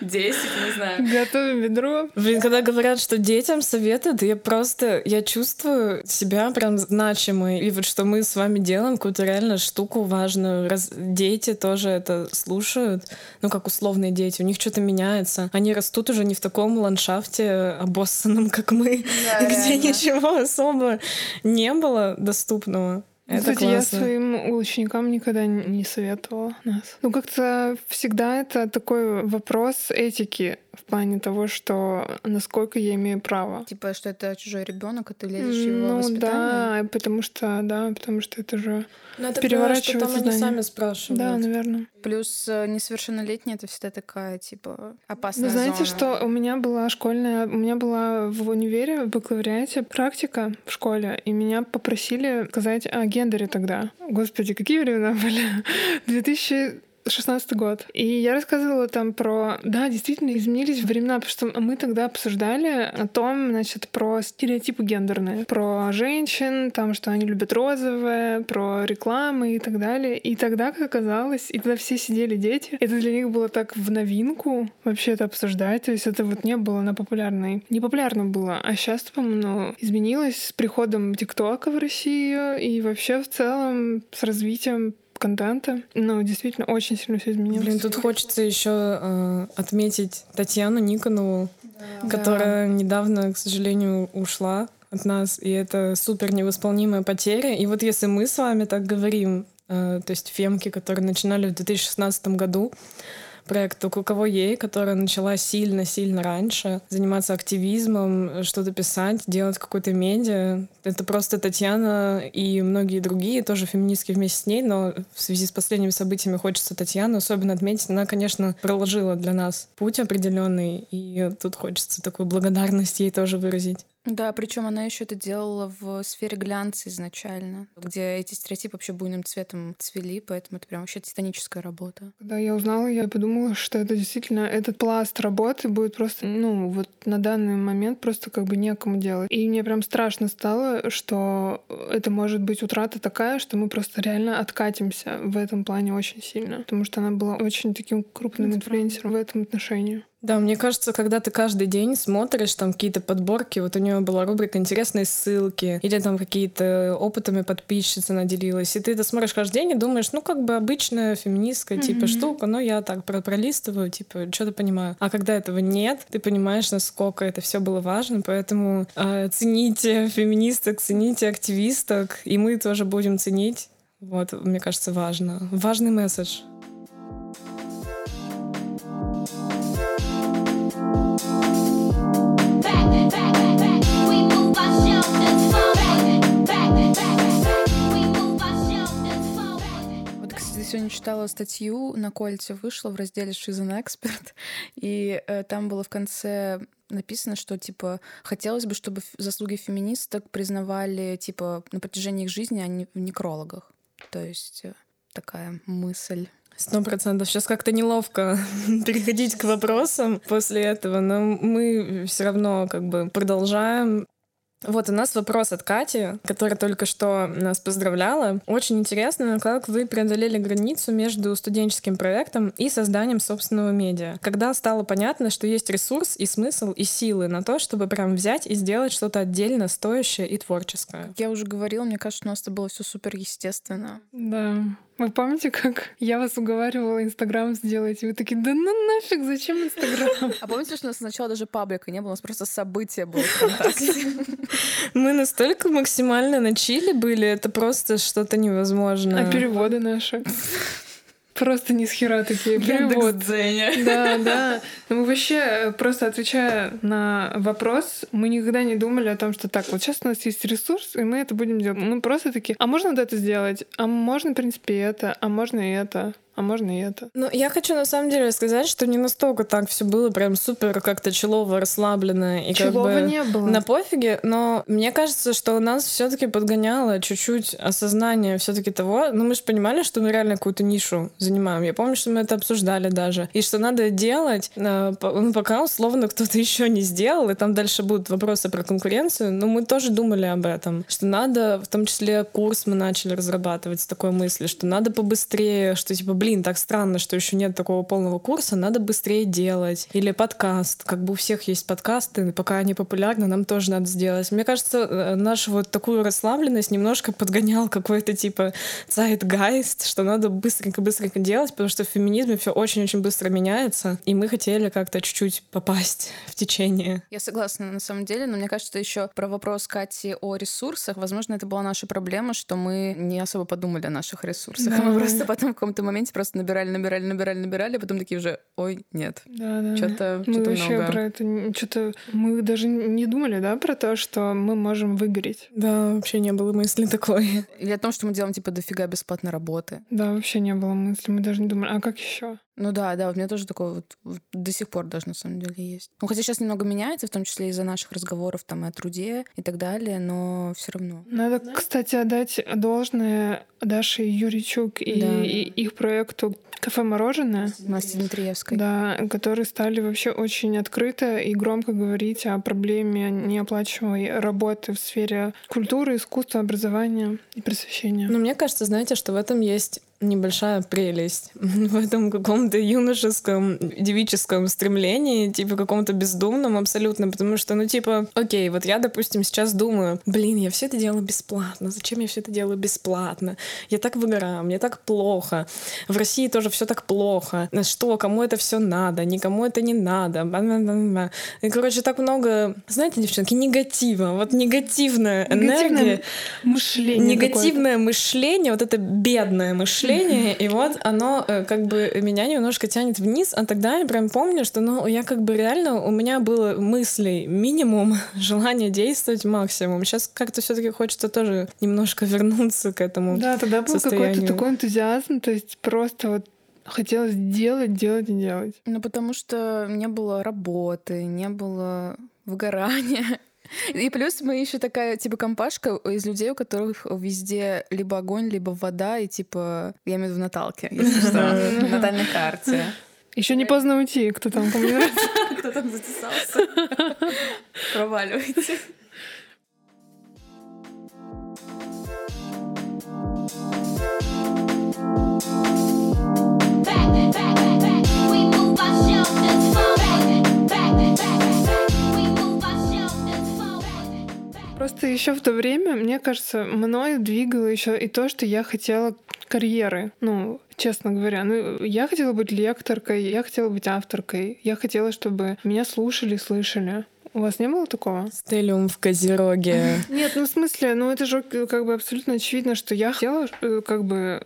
10, не знаю. Готовим ведро. Блин, когда говорят, что детям советуют, я просто, я чувствую себя прям значимой. И вот что мы с вами делаем, какую-то реально штуку важную. Раз дети тоже это слушают, ну как условные дети, у них что-то меняется. Они растут уже не в таком ландшафте обоссанном, как мы, Да, где реально. ничего особо не было доступного. Это Кстати, я классно. своим ученикам никогда не советовала нас. Ну, как-то всегда это такой вопрос этики в плане того, что насколько я имею право. Типа, что это чужой ребенок, а ты лезешь в его Ну воспитание. да, потому что, да, потому что это же... Ну, это переворачивает что там они сознание. сами спрашивают. Да, наверное. Плюс э, несовершеннолетний это всегда такая, типа, опасная Вы знаете, зона. что у меня была школьная, у меня была в универе, в бакалавриате практика в школе, и меня попросили сказать о гендере тогда. Господи, какие времена были? 2000 16 год. И я рассказывала там про... Да, действительно, изменились времена, потому что мы тогда обсуждали о том, значит, про стереотипы гендерные. Про женщин, там, что они любят розовое, про рекламы и так далее. И тогда, как оказалось, и тогда все сидели дети, это для них было так в новинку вообще это обсуждать. То есть это вот не было на популярной... Не популярно было. А сейчас, по-моему, изменилось с приходом ТикТока в Россию и вообще в целом с развитием контента. Ну, действительно, очень сильно все изменилось. Блин, тут хочется еще отметить Татьяну Никонову, которая недавно, к сожалению, ушла от нас, и это супер невосполнимая потеря. И вот если мы с вами так говорим, э, то есть фемки, которые начинали в 2016 году, проект «У кого ей», которая начала сильно-сильно раньше заниматься активизмом, что-то писать, делать какой-то медиа. Это просто Татьяна и многие другие, тоже феминистки вместе с ней, но в связи с последними событиями хочется Татьяну особенно отметить. Она, конечно, проложила для нас путь определенный, и тут хочется такую благодарность ей тоже выразить. Да, причем она еще это делала в сфере глянца изначально, где эти стереотипы вообще буйным цветом цвели, поэтому это прям вообще титаническая работа. Когда я узнала, я подумала, что это действительно этот пласт работы будет просто, ну, вот на данный момент просто как бы некому делать. И мне прям страшно стало, что это может быть утрата такая, что мы просто реально откатимся в этом плане очень сильно. Потому что она была очень таким крупным Это инфлюенсером в этом отношении. Да, мне кажется, когда ты каждый день смотришь там какие-то подборки, вот у нее была рубрика «Интересные ссылки», или там какие-то опытами подписчица наделилась, и ты это смотришь каждый день и думаешь, ну, как бы обычная феминистская типа штука, но я так про пролистываю, типа, что-то понимаю. А когда этого нет, ты понимаешь, насколько это все было важно, поэтому э, цените феминисток, цените активисток, и мы тоже будем ценить. Вот, мне кажется, важно. Важный месседж. back, back, сегодня читала статью на Кольце вышла в разделе «She's an expert», и э, там было в конце написано, что, типа, хотелось бы, чтобы заслуги феминисток признавали, типа, на протяжении их жизни, а не в некрологах. То есть э, такая мысль Сто процентов. Сейчас как-то неловко переходить к вопросам после этого, но мы все равно как бы продолжаем вот у нас вопрос от Кати, которая только что нас поздравляла. Очень интересно, как вы преодолели границу между студенческим проектом и созданием собственного медиа. Когда стало понятно, что есть ресурс и смысл и силы на то, чтобы прям взять и сделать что-то отдельно стоящее и творческое. Как я уже говорила, мне кажется, у нас это было все супер естественно. Да. Вы помните, как я вас уговаривала Инстаграм сделать? И вы такие, да ну нафиг, зачем Инстаграм? А помните, что у нас сначала даже паблика не было, у нас просто событие было Мы настолько максимально на чили были, это просто что-то невозможное. А переводы наши? Просто ни с хера такие перевод. Да, да. Ну, мы вообще, э, просто отвечая на вопрос, мы никогда не думали о том, что так, вот сейчас у нас есть ресурс, и мы это будем делать. Мы просто такие, а можно вот это сделать? А можно, в принципе, это? А можно и это? А можно и это. Ну, я хочу на самом деле сказать, что не настолько так все было прям супер как-то челово расслаблено и Челово как бы не было. на пофиге, но мне кажется, что у нас все-таки подгоняло чуть-чуть осознание все-таки того, ну мы же понимали, что мы реально какую-то нишу занимаем. Я помню, что мы это обсуждали даже, и что надо делать, э, ну, пока условно кто-то еще не сделал, и там дальше будут вопросы про конкуренцию, но мы тоже думали об этом, что надо, в том числе курс мы начали разрабатывать с такой мысли, что надо побыстрее, что типа, блин, блин, так странно, что еще нет такого полного курса, надо быстрее делать. Или подкаст. Как бы у всех есть подкасты, пока они популярны, нам тоже надо сделать. Мне кажется, э, нашу вот такую расслабленность немножко подгонял какой-то типа zeitgeist, что надо быстренько-быстренько делать, потому что в феминизме все очень-очень быстро меняется, и мы хотели как-то чуть-чуть попасть в течение. Я согласна на самом деле, но мне кажется, еще про вопрос Кати о ресурсах, возможно, это была наша проблема, что мы не особо подумали о наших ресурсах. Да. Мы просто потом в каком-то моменте просто набирали, набирали, набирали, набирали, а потом такие уже, ой, нет. Да, да. Что-то Мы что вообще много. про это что-то мы даже не думали, да, про то, что мы можем выгореть. Да, вообще не было мысли такой. Или о том, что мы делаем типа дофига бесплатной работы. Да, вообще не было мысли, мы даже не думали, а как еще? Ну да, да, у меня тоже такое вот, вот до сих пор даже на самом деле есть. Ну хотя сейчас немного меняется, в том числе из-за наших разговоров там и о труде и так далее, но все равно. Надо, кстати, отдать должное Даше Юричук и, Да. и их проекту «Кафе мороженое», Насти Дмитриевской. да, которые стали вообще очень открыто и громко говорить о проблеме неоплачиваемой работы в сфере культуры, искусства, образования и просвещения. Но мне кажется, знаете, что в этом есть небольшая прелесть в этом каком-то юношеском, девическом стремлении, типа каком-то бездумном абсолютно, потому что, ну, типа, окей, вот я, допустим, сейчас думаю, блин, я все это делаю бесплатно, зачем я все это делаю бесплатно? Я так выгораю, мне так плохо. В России тоже все так плохо. Что, кому это все надо, никому это не надо. И, короче, так много, знаете, девчонки, негатива, вот негативная энергия. Негативное мышление негативное мышление, вот это бедное мышление, и вот оно э, как бы меня немножко тянет вниз, а тогда я прям помню, что ну я как бы реально, у меня было мыслей минимум, желание действовать максимум. Сейчас как-то все таки хочется тоже немножко вернуться к этому Да, тогда был какой-то такой энтузиазм, то есть просто вот хотелось делать, делать и делать. Ну, потому что не было работы, не было выгорания. И плюс мы еще такая, типа, компашка из людей, у которых везде либо огонь, либо вода, и, типа, я имею в виду Наталки, если что, на натальной карте. Еще не поздно уйти, кто там, нравится. Кто там затесался? Проваливайте. back, back, Просто еще в то время, мне кажется, мною двигало еще и то, что я хотела карьеры. Ну, честно говоря, ну, я хотела быть лекторкой, я хотела быть авторкой, я хотела, чтобы меня слушали, слышали. У вас не было такого? Стелиум в Козероге. Нет, ну в смысле, ну это же как бы абсолютно очевидно, что я хотела э, как бы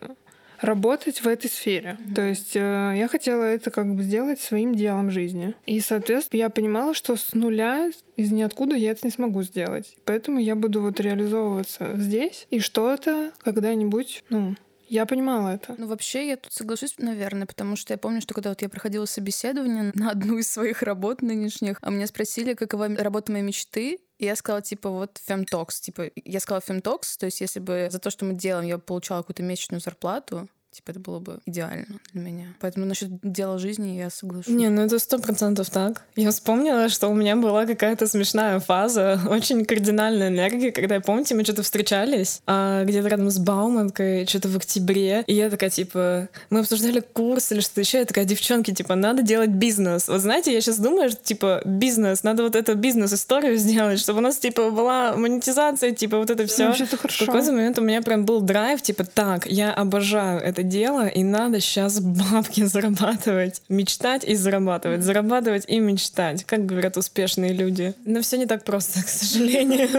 работать в этой сфере. То есть э, я хотела это как бы сделать своим делом жизни. И, соответственно, я понимала, что с нуля, из ниоткуда я это не смогу сделать. Поэтому я буду вот реализовываться здесь, и что-то когда-нибудь, ну, Я понимала это. Ну, вообще, я тут соглашусь, наверное, потому что я помню, что когда вот я проходила собеседование на одну из своих работ нынешних, а меня спросили, какова работа моей мечты, я сказала, типа, вот фемтокс. Типа, я сказала фемтокс, то есть если бы за то, что мы делаем, я получала какую-то месячную зарплату, типа, это было бы идеально для меня. Поэтому насчет дела жизни я соглашусь. Не, ну это сто процентов так. Я вспомнила, что у меня была какая-то смешная фаза, очень кардинальная энергия, когда, помните, мы что-то встречались а, где-то рядом с Бауманкой, что-то в октябре, и я такая, типа, мы обсуждали курс или что-то еще, я такая, девчонки, типа, надо делать бизнес. Вот знаете, я сейчас думаю, что, типа, бизнес, надо вот эту бизнес-историю сделать, чтобы у нас, типа, была монетизация, типа, вот это все. Вообще-то В хорошо. какой-то момент у меня прям был драйв, типа, так, я обожаю это дело, и надо сейчас бабки зарабатывать. Мечтать и зарабатывать. Зарабатывать и мечтать, как говорят успешные люди. Но все не так просто, к сожалению.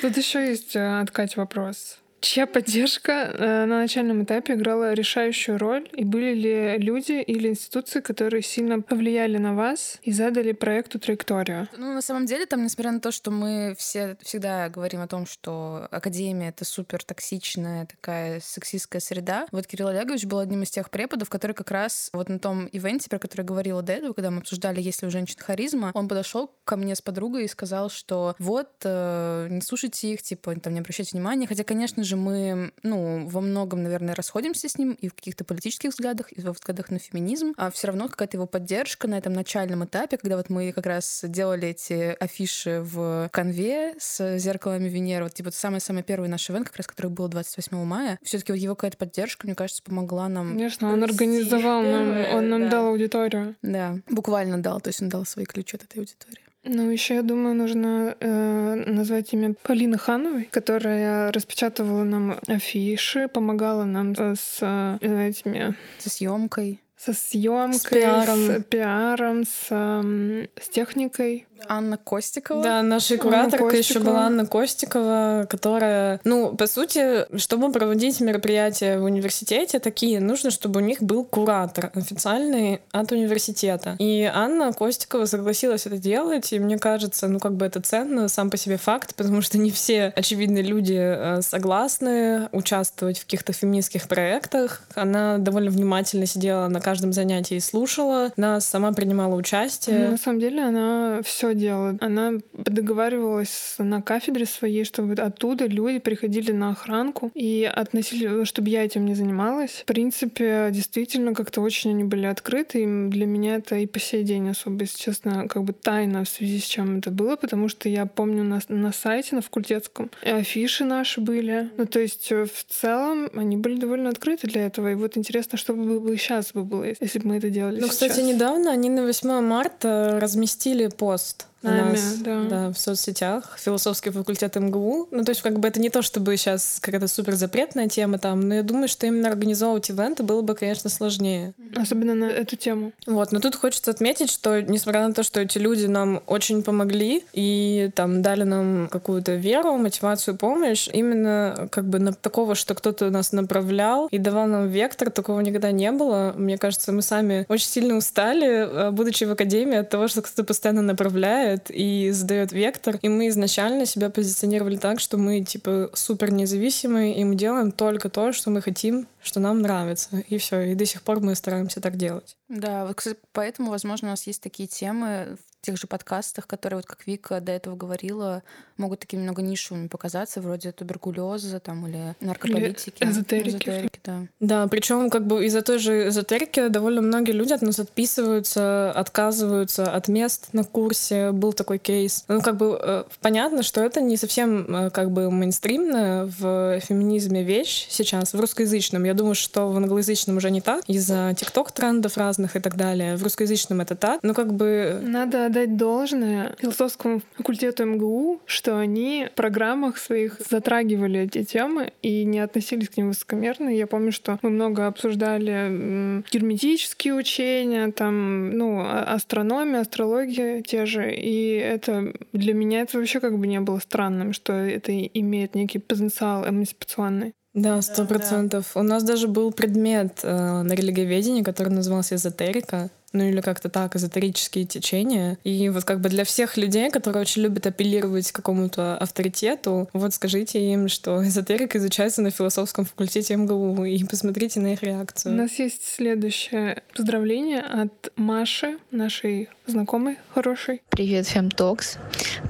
Тут еще есть э, от Кати вопрос. Чья поддержка э, на начальном этапе играла решающую роль? И были ли люди или институции, которые сильно повлияли на вас и задали проекту траекторию? Ну, на самом деле, там, несмотря на то, что мы все всегда говорим о том, что академия — это супер токсичная такая сексистская среда, вот Кирилл Олегович был одним из тех преподов, который как раз вот на том ивенте, про который я говорила до этого, когда мы обсуждали, есть ли у женщин харизма, он подошел ко мне с подругой и сказал, что вот, э, не слушайте их, типа, там, не обращайте внимания. Хотя, конечно же, мы, ну, во многом, наверное, расходимся с ним и в каких-то политических взглядах, и во взглядах на феминизм, а все равно какая-то его поддержка на этом начальном этапе, когда вот мы как раз делали эти афиши в конве с зеркалами Венеры, вот типа самый-самый первый наш ивент, как раз который был 28 мая, все таки вот его какая-то поддержка, мне кажется, помогла нам Конечно, он организовал нам, он нам Да. дал аудиторию. Да, буквально дал, то есть он дал свои ключи от этой аудитории. Ну, еще, я думаю, нужно э, назвать имя Полины Хановой, которая распечатывала нам афиши, помогала нам э, с э, этими Со съемкой. со съемкой, С пиаром. с, пиаром, с, эм, с техникой. Анна Костикова. Да, наша кураторка еще была Анна Костикова, которая, ну, по сути, чтобы проводить мероприятия в университете такие, нужно, чтобы у них был куратор официальный от университета. И Анна Костикова согласилась это делать, и мне кажется, ну, как бы это ценно сам по себе факт, потому что не все, очевидно, люди э, согласны участвовать в каких-то феминистских проектах. Она довольно внимательно сидела на каждом занятии и слушала нас, сама принимала Ну, участие. на самом деле она все делала. Она договаривалась на кафедре своей, чтобы оттуда люди приходили на охранку и относили, чтобы я этим не занималась. В принципе, действительно, как-то очень они были открыты. И для меня это и по сей день особо, если честно, как бы тайна в связи с чем это было, потому что я помню на, на сайте, на факультетском, афиши наши были. Ну, то есть э, в целом они были довольно открыты для этого. И вот интересно, что бы сейчас бы было, если бы мы это делали Ну, кстати, сейчас. недавно они на 8 марта разместили пост у Нами, нас да. в соцсетях, философский факультет МГУ. Ну, то есть, как бы это не то, чтобы сейчас какая-то супер запретная тема там, но я думаю, что именно организовывать ивенты было бы, конечно, сложнее. Особенно на эту тему. Вот, но тут хочется отметить, что несмотря на то, что эти люди нам очень помогли и там дали нам какую-то веру, мотивацию, помощь, именно как бы на такого, что кто-то нас направлял и давал нам вектор, такого никогда не было. Мне кажется, мы сами очень сильно устали, э, будучи в академии, от того, что кто-то постоянно направляет и задает вектор. И мы изначально себя позиционировали так, что мы типа супер независимые, и мы делаем только то, что мы хотим, что нам нравится. И все. И до сих пор мы стараемся так делать. Да, вот, кстати, поэтому, возможно, у нас есть такие темы в тех же подкастах, которые, вот как Вика до этого говорила, могут такими немного нишевыми показаться, вроде туберкулеза там или наркополитики. Или эзотерики. Эзотерики, да. Да, причем как бы из-за той же эзотерики довольно многие люди от нас отписываются, отказываются от мест на курсе. Был такой кейс. Ну, как бы э, понятно, что это не совсем э, как бы мейнстримная в феминизме вещь сейчас, в русскоязычном. Я думаю, что в англоязычном уже не так, из-за тикток-трендов разных и так далее. В русскоязычном это так. Но как бы Надо отдать должное философскому факультету МГУ, что они в программах своих затрагивали эти темы и не относились к ним высокомерно. Я помню, что мы много обсуждали герметические учения, там, ну, а- астрономия, астрология те же. И это для меня это вообще как бы не было странным, что это имеет некий потенциал эмансипационный. Да, сто процентов. У нас даже был предмет э, на религиоведении, который назывался эзотерика. Ну или как-то так, эзотерические течения. И вот как бы для всех людей, которые очень любят апеллировать к какому-то авторитету, вот скажите им, что эзотерика изучается на философском факультете МГУ, и посмотрите на их У реакцию. нас есть следующее поздравление от Маши, нашей знакомой хорошей. Привет, Femtox.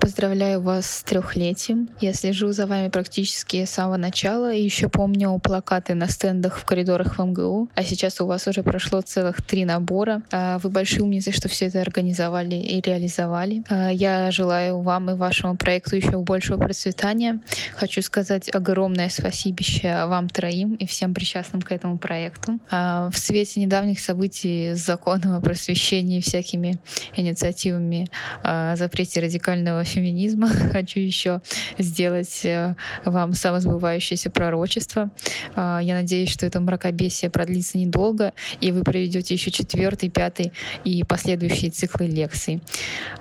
Поздравляю вас с трехлетием. Я слежу за вами практически с самого начала и еще помню плакаты на стендах в коридорах в МГУ. А сейчас у вас уже прошло целых три набора. А, Вы большие умницы, что все это организовали и реализовали. А, Я желаю вам и вашему проекту еще большего процветания. Хочу сказать огромное спасибище вам троим и всем причастным к этому проекту. А, В свете недавних событий с законом о просвещении всякими инициативами о запрете радикального феминизма. Хочу еще сделать э, вам самосбывающееся пророчество. А, Я надеюсь, что это мракобесие продлится недолго, и вы проведете еще четвертый, пятый и последующие циклы лекций.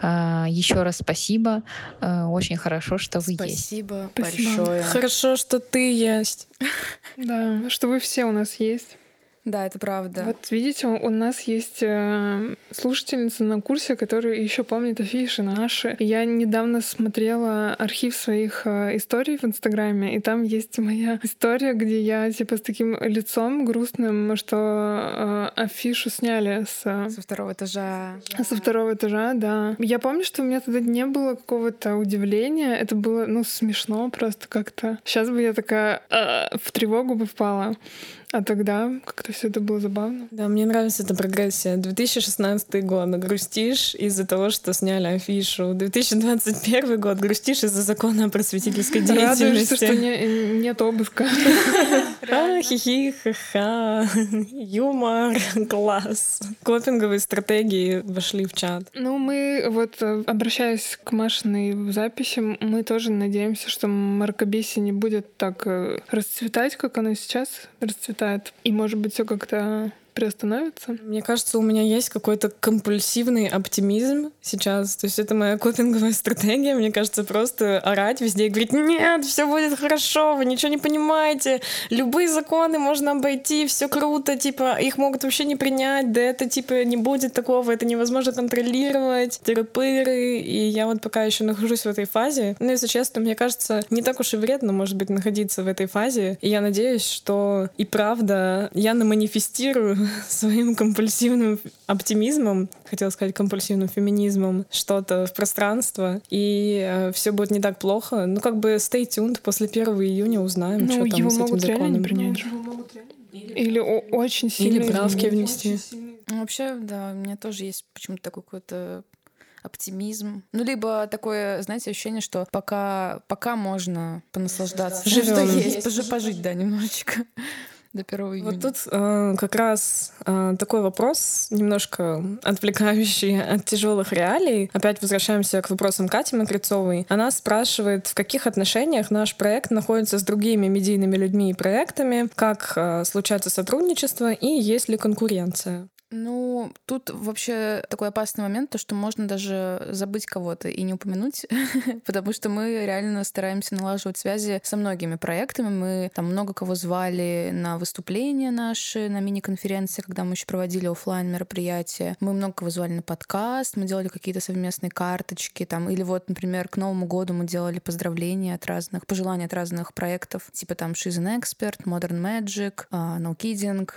А, Еще раз спасибо. А, Очень хорошо, что вы есть. Спасибо, Спасибо. большое. Хорошо, что ты есть. Да, что вы все у нас есть. Да, это правда. Вот видите, у нас есть э, слушательница на курсе, которая еще помнит афиши наши. Я недавно смотрела архив своих э, историй в Инстаграме, и там есть моя история, где я типа с таким лицом грустным, что э, афишу сняли с Со второго этажа. со второго этажа, да. Я помню, что у меня тогда не было какого-то удивления. Это было, ну, смешно просто как-то. Сейчас бы я такая в тревогу бы впала. А тогда как-то все это было забавно. Да, мне нравится эта прогрессия. 2016 год. Грустишь из-за того, что сняли афишу. 2021 год. Грустишь из-за закона о просветительской Радуешься, деятельности. что не- нет обыска. А, хихи, ха-ха. Юмор, класс. Копинговые стратегии вошли в чат. Ну, мы вот, э, обращаясь к Машиной записи, мы тоже надеемся, что мракобесие не будет так э, расцветать, как оно сейчас расцветает. И, может быть, все как-то приостановится. Мне кажется, у меня есть какой-то компульсивный оптимизм сейчас. То есть это моя копинговая стратегия. Мне кажется, просто орать везде и говорить, нет, все будет хорошо, вы ничего не понимаете. Любые законы можно обойти, все круто, типа, их могут вообще не принять, да это, типа, не будет такого, это невозможно контролировать, тыры-пыры. И я вот пока еще нахожусь в этой фазе. Но, если честно, мне кажется, не так уж и вредно, может быть, находиться в этой фазе. И я надеюсь, что и правда я наманифестирую своим компульсивным оптимизмом, хотела сказать компульсивным феминизмом, что-то в пространство, и все будет не так плохо. Ну, как бы stay tuned, после 1 июня узнаем, Ну, что там его с этим могут реально не законом. же. Или о- очень сильно Или правки внести. Ну, вообще, да, у меня тоже есть почему-то такой какой-то оптимизм. Ну, либо такое, знаете, ощущение, что пока, пока можно понаслаждаться. что Живём. есть, пожи- пожить, да, немножечко. До 1 июня. Вот тут э, как раз э, такой вопрос, немножко отвлекающий от тяжелых реалий. Опять возвращаемся к вопросам Кати Мокрецовой. Она спрашивает, в каких отношениях наш проект находится с другими медийными людьми и проектами, как э, случается сотрудничество и есть ли конкуренция. Ну, тут вообще такой опасный момент, то, что можно даже забыть кого-то и не упомянуть, потому что мы реально стараемся налаживать связи со многими проектами. Мы там много кого звали на выступления наши, на мини-конференции, когда мы еще проводили оффлайн мероприятия. Мы много кого звали на подкаст, мы делали какие-то совместные карточки, там, или вот, например, к Новому году мы делали поздравления от разных, пожелания от разных проектов, типа там She's an Expert, Modern Magic, а, No Kidding,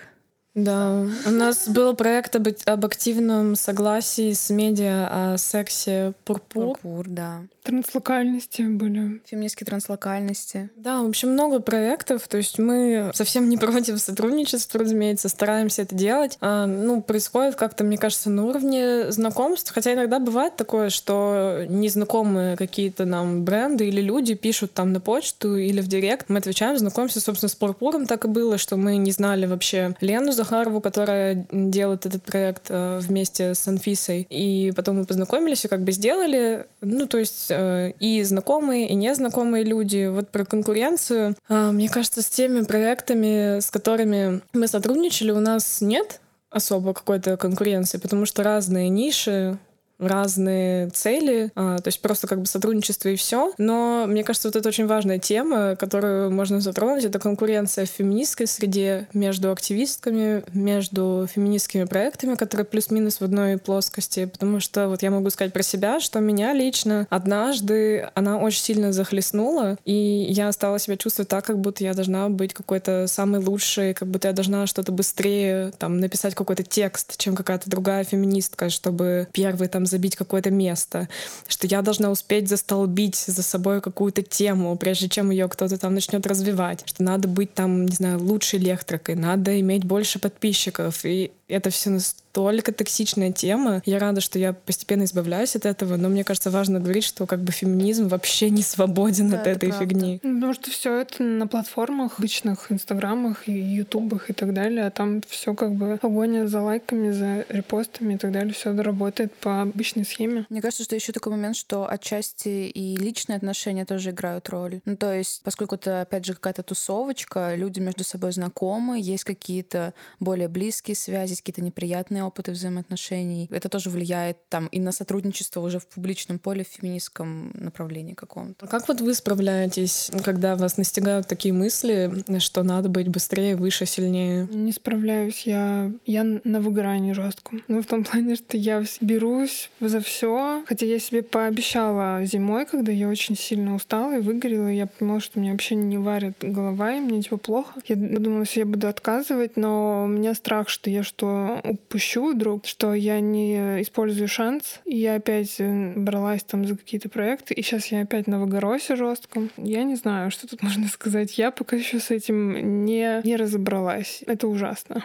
Да, у нас был проект об, об активном согласии с медиа о сексе Пурпур. Пурпур, да. Транслокальности были. Феминистские транслокальности. Да, в общем, много проектов. То есть мы совсем не против сотрудничества, разумеется, стараемся это делать. А, ну, происходит как-то, мне кажется, на уровне знакомств. Хотя иногда бывает такое, что незнакомые какие-то нам бренды или люди пишут там на почту или в директ. Мы отвечаем, знакомимся, собственно, с Пурпуром так и было, что мы не знали вообще Лену Захарову, которая делает этот проект э, вместе с Анфисой. И потом мы познакомились и как бы сделали. Ну, то есть и знакомые, и незнакомые люди. Вот про конкуренцию. А, Мне кажется, с теми проектами, с которыми мы сотрудничали, у нас нет особо какой-то конкуренции, потому что разные ниши, разные цели, а, то есть просто как бы сотрудничество и все. Но мне кажется, вот это очень важная тема, которую можно затронуть. Это конкуренция в феминистской среде между активистками, между феминистскими проектами, которые плюс-минус в одной плоскости. Потому что вот я могу сказать про себя, что меня лично однажды она очень сильно захлестнула, и я стала себя чувствовать так, как будто я должна быть какой-то самой лучшей, как будто я должна что-то быстрее там написать какой-то текст, чем какая-то другая феминистка, чтобы первый там забить какое-то место, что я должна успеть застолбить за собой какую-то тему, прежде чем ее кто-то там начнет развивать, что надо быть там, не знаю, лучшей лекторкой, надо иметь больше подписчиков, и это все настолько токсичная тема. Я рада, что я постепенно избавляюсь от этого, но мне кажется, важно говорить, что как бы феминизм вообще не свободен Да, от это этой правда. фигни. Потому что все это на платформах, обычных инстаграмах и ютубах и так далее, а там все как бы погоня за лайками, за репостами и так далее, все работает по обычной схеме. Мне кажется, что еще такой момент, что отчасти и личные отношения тоже играют роль. Ну, то есть, поскольку это, опять же, какая-то тусовочка, люди между собой знакомы, есть какие-то более близкие связи, есть какие-то неприятные опыты взаимоотношений. Это тоже влияет там и на сотрудничество уже в публичном поле, в феминистском направлении каком-то. А как вот вы справляетесь, когда вас настигают такие мысли, что надо быть быстрее, выше, сильнее? Не справляюсь, я, я на выгорании жестком. Ну, в том плане, что я берусь за все. Хотя я себе пообещала зимой, когда я очень сильно устала и выгорела, и я понимала, что мне вообще не варит голова, и мне типа плохо. Я думала, что я буду отказывать, но у меня страх, что я что упущу вдруг, что я не использую шанс, и я опять э, бралась там за какие-то проекты, и сейчас я опять на выгоросе жестком. Я не знаю, что тут можно сказать. Я пока еще с этим не, не разобралась. Это ужасно.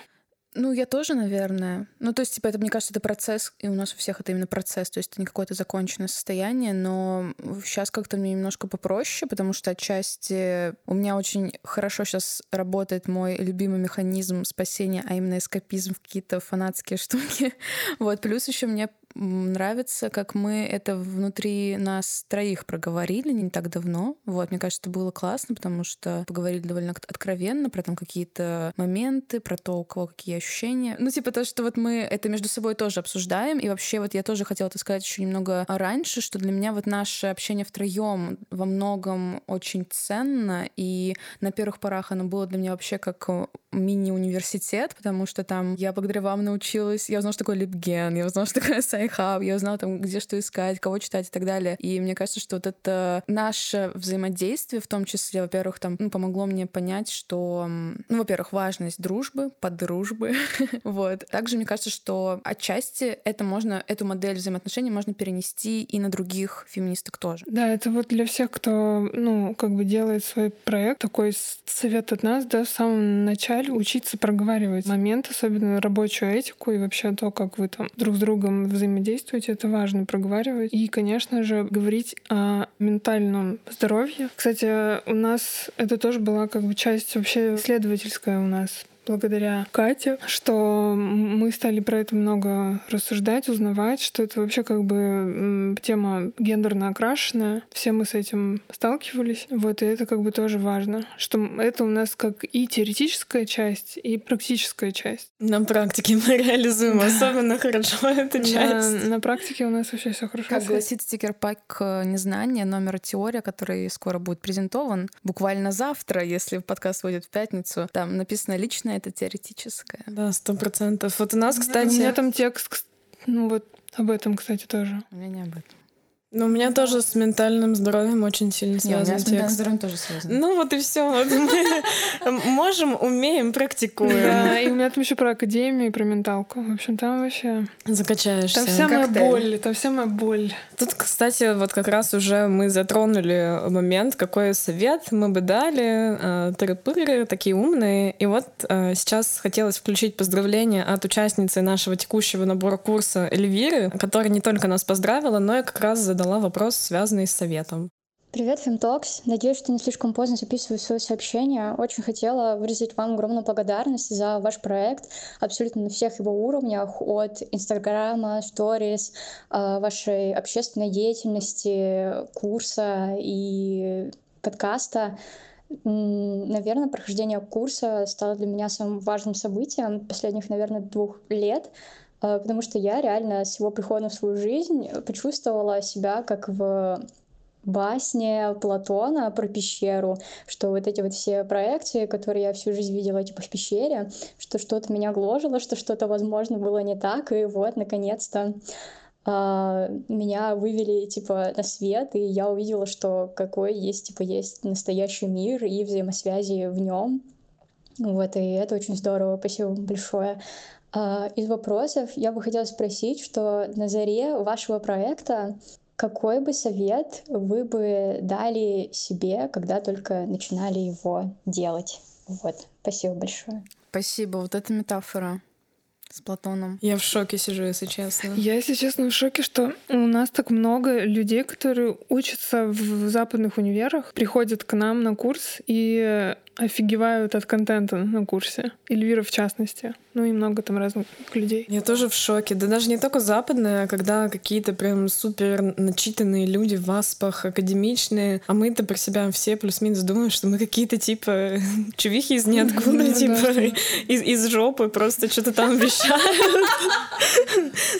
Ну, я тоже, наверное. Ну, то есть, типа, это, мне кажется, это процесс, и у нас у всех это именно процесс, то есть это не какое-то законченное состояние, но сейчас как-то мне немножко попроще, потому что отчасти у меня очень хорошо сейчас работает мой любимый механизм спасения, а именно эскапизм в какие-то фанатские штуки. Вот, плюс еще мне нравится, как мы это внутри нас троих проговорили не так давно. Вот, мне кажется, это было классно, потому что поговорили довольно от- откровенно про там какие-то моменты, про то, у кого какие ощущения. Ну, типа то, что вот мы это между собой тоже обсуждаем. И вообще вот я тоже хотела это сказать еще немного раньше, что для меня вот наше общение втроем во многом очень ценно. И на первых порах оно было для меня вообще как э, мини-университет, потому что там я благодаря вам научилась, я узнала, что такое LibGen, я узнала, что такое Sci-Hub, я узнала там, где что искать, кого читать и так далее. И мне кажется, что вот это наше взаимодействие, в том числе, во-первых, там ну, помогло мне понять, что, ну, во-первых, важность дружбы, подружбы, вот. Также мне кажется, что отчасти это можно, эту модель взаимоотношений можно перенести и на других феминисток тоже. Да, это вот для всех, кто, ну, как бы делает свой проект, такой совет от нас, да, в самом начале учиться проговаривать момент, особенно рабочую этику и вообще то, как вы там друг с другом взаимодействуете, это важно проговаривать. И, конечно же, говорить о ментальном здоровье. Кстати, у нас это тоже была как бы часть вообще исследовательская у нас благодаря Кате, что мы стали про это много рассуждать, узнавать, что это вообще как бы тема гендерно окрашенная. Все мы с этим сталкивались. Вот, и это как бы тоже важно, что это у нас как и теоретическая часть, и практическая часть. На практике мы реализуем особенно хорошо эту На, часть. на практике у нас вообще все хорошо. Как гласит стикер-пак э, незнания, номер теория, который скоро будет презентован, буквально завтра, если подкаст выйдет в пятницу, там написано личное, это теоретическое. Да, сто процентов. Вот у нас, У кстати... меня там текст, кс- ну вот об этом, кстати, тоже. У меня не об этом. Ну, у меня тоже с ментальным здоровьем очень сильно Не, у меня связан с ментальным здоровьем тоже связано. Ну вот и все. мы можем, умеем, практикуем. Да, и у меня там еще про академию и про менталку. В общем, там вообще... Закачаешься. Там вся моя боль, там вся моя боль. Тут, кстати, вот как раз уже мы затронули момент, какой совет мы бы дали. э, Тыры-пыры, такие умные. И вот э, сейчас хотелось включить поздравления от участницы нашего текущего набора курса Эльвиры, которая не только нас поздравила, но и как раз задала вопрос, связанный с советом. Привет, Фемтокс. Надеюсь, что не слишком поздно записываю свое сообщение. Очень хотела выразить вам огромную благодарность за ваш проект абсолютно на всех его уровнях, от Инстаграма, Сторис, э, вашей общественной деятельности, курса и подкаста. Наверное, прохождение курса стало для меня самым важным событием последних, наверное, двух лет. А, потому что я реально с его приходом в свою жизнь почувствовала себя как в басне Платона про пещеру, что вот эти вот все проекции, которые я всю жизнь видела типа в пещере, что что-то меня гложило, что что-то, возможно, было не так, и вот, наконец-то, а, меня вывели типа на свет, и я увидела, что какой есть типа есть настоящий мир и взаимосвязи в нем. Вот, и это очень здорово. Спасибо большое. А, Из вопросов я бы хотела спросить, что на заре вашего проекта какой бы совет вы бы дали себе, когда только начинали его делать? Вот, спасибо большое. Спасибо, вот эта метафора с Платоном. Я в шоке сижу, если честно. Я, если честно, в шоке, что у нас так много людей, которые учатся в западных универах, приходят к нам на курс и офигевают от контента на курсе. Эльвира в частности. Ну и много там разных людей. Я тоже в шоке. Да даже не только западные, а когда какие-то прям супер начитанные люди в аспах, академичные, а мы-то про себя все плюс-минус думаем, что мы какие-то типа чувихи из ниоткуда, Ну типа да. из, из жопы просто что-то там вещают.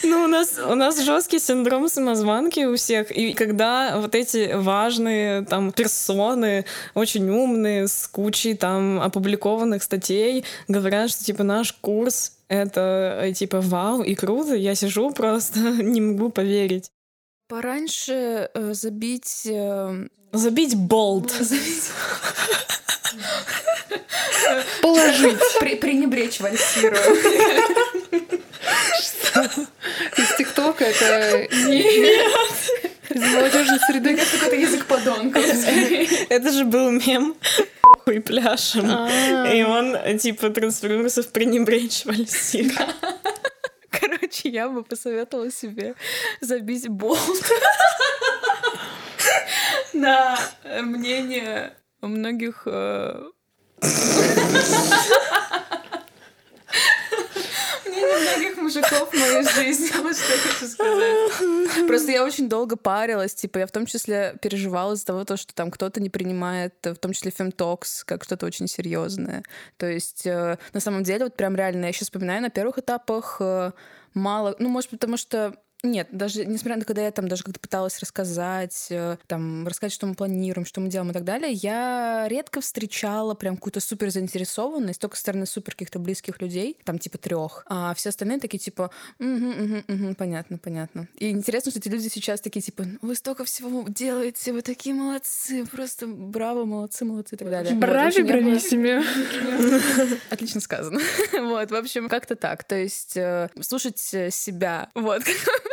Ну, у нас, у нас жесткий синдром самозванки у всех. И когда вот эти важные там персоны, очень умные, с кучей там опубликованных статей, говорят, что типа наш курс это э, типа вау и круто, я сижу просто не могу поверить. Пораньше э, забить... э, Забить болт. Положить. при- пренебречь вальсирую. Из ТикТока это не... Из молодежной среды. какой-то язык подонков. Это же был мем хуй пляшем. А. И он типа трансформируется в пренебречь вальсир. Короче, я бы посоветовала себе забить болт на мнение многих э, мнение многих мужиков в моей жизни. Вот что я хочу сказать. Просто я очень долго парилась, типа, я в том числе переживала из-за того, то, что там кто-то не принимает, э, в том числе фемтокс, как что-то очень серьезное. То есть, э, на самом деле, вот прям реально, я сейчас вспоминаю, на первых этапах э, мало, ну, может, потому что нет, даже несмотря на то, когда я там даже как-то пыталась рассказать, э, там, рассказать, что мы планируем, что мы делаем и так далее, я редко встречала прям какую-то супер заинтересованность, только со стороны супер каких-то близких людей, там типа трех, а все остальные такие типа, «Мгм, мгм, мгм, понятно, понятно. И интересно, что эти люди сейчас такие типа, вы столько всего делаете, вы такие молодцы, просто браво, молодцы, молодцы и так далее. Вот, Брави, была- брависсими. Отлично сказано. Вот, в общем, как-то так. То есть э, слушать э, себя. Вот.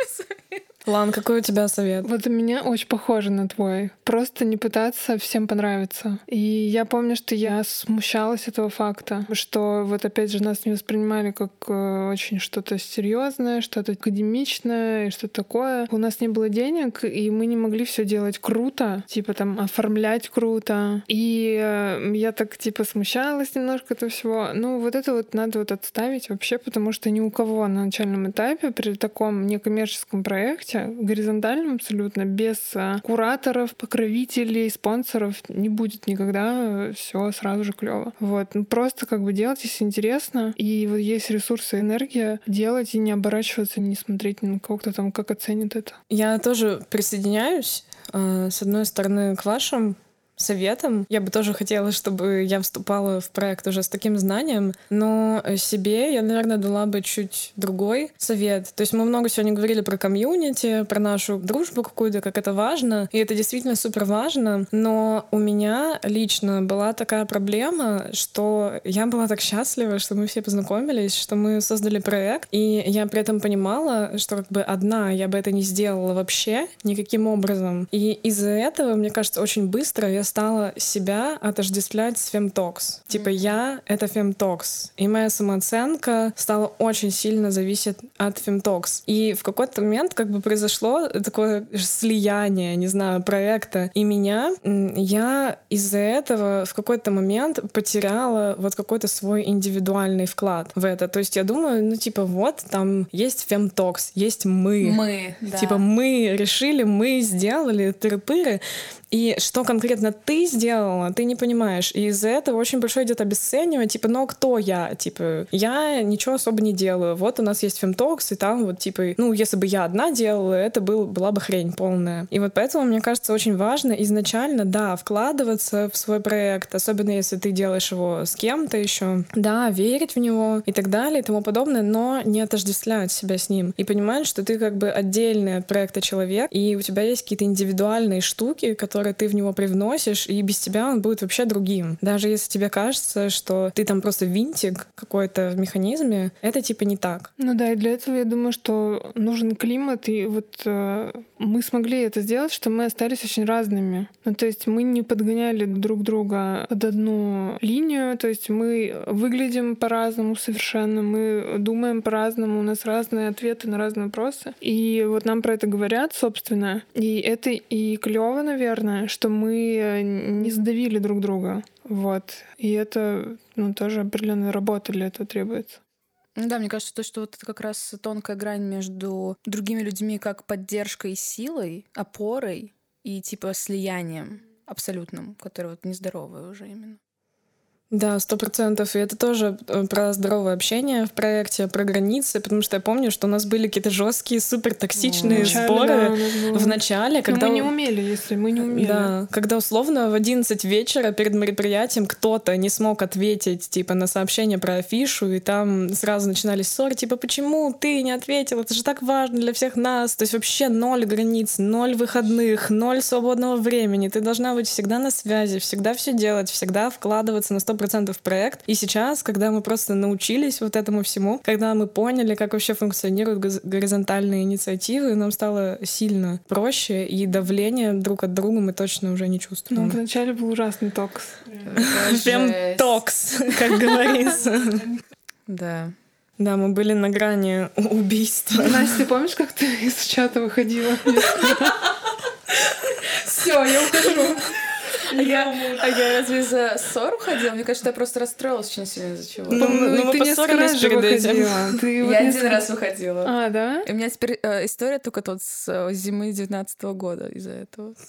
Лан, какой у тебя совет? Вот у меня очень похоже на твой. Просто не пытаться всем понравиться. И я помню, что я смущалась этого факта, что вот опять же нас не воспринимали как э, очень что-то серьезное, что-то академичное и что такое. У нас не было денег, и мы не могли все делать круто, типа там оформлять круто. И э, я так типа смущалась немножко этого всего. Ну вот это вот надо вот отставить вообще, потому что ни у кого на начальном этапе при таком некоммерческом проекте, горизонтальном абсолютно, без э, кураторов, покровителей, спонсоров не будет никогда все сразу же клево. Вот. Ну, просто как бы делать, если интересно, и вот есть ресурсы энергия, делать и не оборачиваться, не смотреть ни на кого, кто там как оценит это. Я тоже присоединяюсь, э, с одной стороны, к вашим советам. Я бы тоже хотела, чтобы я вступала в проект уже с таким знанием, но себе я, наверное, дала бы чуть другой совет. То есть мы много сегодня говорили про комьюнити, про нашу дружбу какую-то, как это важно, и это действительно супер важно, но у меня лично была такая проблема, что я была так счастлива, что мы все познакомились, что мы создали проект, и я при этом понимала, что как бы одна я бы это не сделала вообще никаким образом. И из-за этого, мне кажется, очень быстро я стала себя отождествлять с FemTalks. Типа я — это FemTalks. И моя самооценка стала очень сильно зависеть от FemTalks. И в какой-то момент как бы произошло такое слияние, не знаю, проекта. И меня, я из-за этого в какой-то момент потеряла вот какой-то свой индивидуальный вклад в это. То есть я думаю, ну типа вот там есть FemTalks, есть мы. Мы, да. Типа мы решили, мы сделали тыры-пыры. И что конкретно ты сделала, ты не понимаешь. И из-за этого очень большое идет обесценивание, типа, ну, кто я? Типа, я ничего особо не делаю. Вот у нас есть фемтокс, и там вот, типа, ну, если бы я одна делала, это был, была бы хрень полная. И вот поэтому, мне кажется, очень важно изначально, да, вкладываться в свой проект, особенно если ты делаешь его с кем-то еще, да, верить в него и так далее и тому подобное, но не отождествлять себя с ним. И понимать, что ты как бы отдельный от проекта человек, и у тебя есть какие-то индивидуальные штуки, которые ты в него привносишь, и без тебя он будет вообще другим. Даже если тебе кажется, что ты там просто винтик какой-то в механизме, это типа не так. Ну да, и для этого я думаю, что нужен климат, и вот э, мы смогли это сделать, что мы остались очень разными. Ну то есть мы не подгоняли друг друга под одну линию, то есть мы выглядим по-разному совершенно, мы думаем по-разному, у нас разные ответы на разные вопросы. И вот нам про это говорят, собственно, и это и клево, наверное, что мы э, не сдавили друг друга. Вот. И это ну, тоже определенная работа для этого требуется. Ну Да, мне кажется, то, что вот это как раз тонкая грань между другими людьми как поддержкой и силой, опорой и типа слиянием абсолютным, которое вот нездоровое уже именно. Да, сто процентов. И это тоже э, про здоровое общение в проекте, про границы, потому что я помню, что у нас были какие-то жесткие, супер токсичные споры да, в начале, когда мы не умели, если мы не умели. Да, когда условно в 11 вечера перед мероприятием кто-то не смог ответить, типа, на сообщение про афишу, и там сразу начинались ссоры, типа, почему ты не ответил, это же так важно для всех нас. То есть вообще ноль границ, ноль выходных, ноль свободного времени. Ты должна быть всегда на связи, всегда все делать, всегда вкладываться на 100% в проект. И сейчас, когда мы просто научились вот этому всему, когда мы поняли, как вообще функционируют горизонтальные инициативы, нам стало сильно проще, и давление друг от друга мы точно уже не Ну, чувствуем. вначале был ужасный токс. Фемтокс, как говорится. Да. Да, мы были на грани убийства. Настя, ты помнишь, как ты из чата выходила? Все, я ухожу. А я, а я разве за ссору ходила? Мне кажется, я просто расстроилась очень сильно из-за чего. Ну, ну, мы ты несколько раз же выходила. Ты вот я один несколько- раз выходила. А, да? И у меня теперь э, история только тут с э, зимы 19 года из-за этого.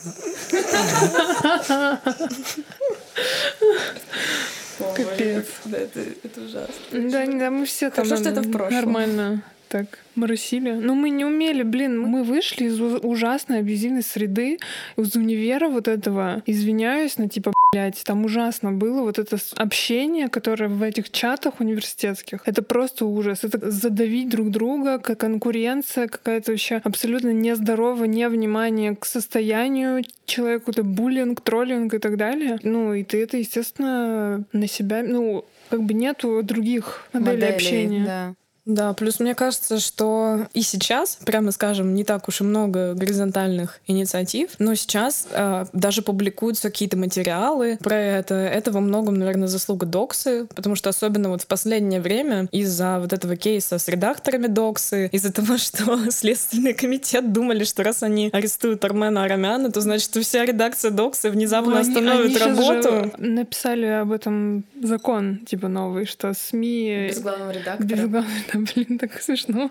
Капец. Да, это, это ужасно. Да, не, да, мы все там Хорошо, что это в прошлом. нормально так моросили. Но мы не умели, блин, мы вышли из ужасной абьюзивной среды, из универа вот этого, извиняюсь, но типа, блядь, там ужасно было вот это общение, которое в этих чатах университетских. Это просто ужас. Это задавить друг друга, как конкуренция, какая-то вообще абсолютно нездоровое невнимание к состоянию человеку, это буллинг, троллинг и так далее. Ну, и ты это, естественно, на себя, ну, как бы нету других моделей, Моделей, общения. Да. Да, плюс мне кажется, что и сейчас, прямо скажем, не так уж и много горизонтальных инициатив, но сейчас э, даже публикуются какие-то материалы про это. Это во многом, наверное, заслуга Доксы, потому что особенно вот в последнее время из-за вот этого кейса с редакторами Доксы, из-за того, что Следственный комитет думали, что раз они арестуют Армена Арамяна, то значит, вся редакция Доксы внезапно Ну, они- остановит они щас работу. же написали об этом закон, типа, новый, что СМИ... Без главного редактора. Без главного, блин, так смешно.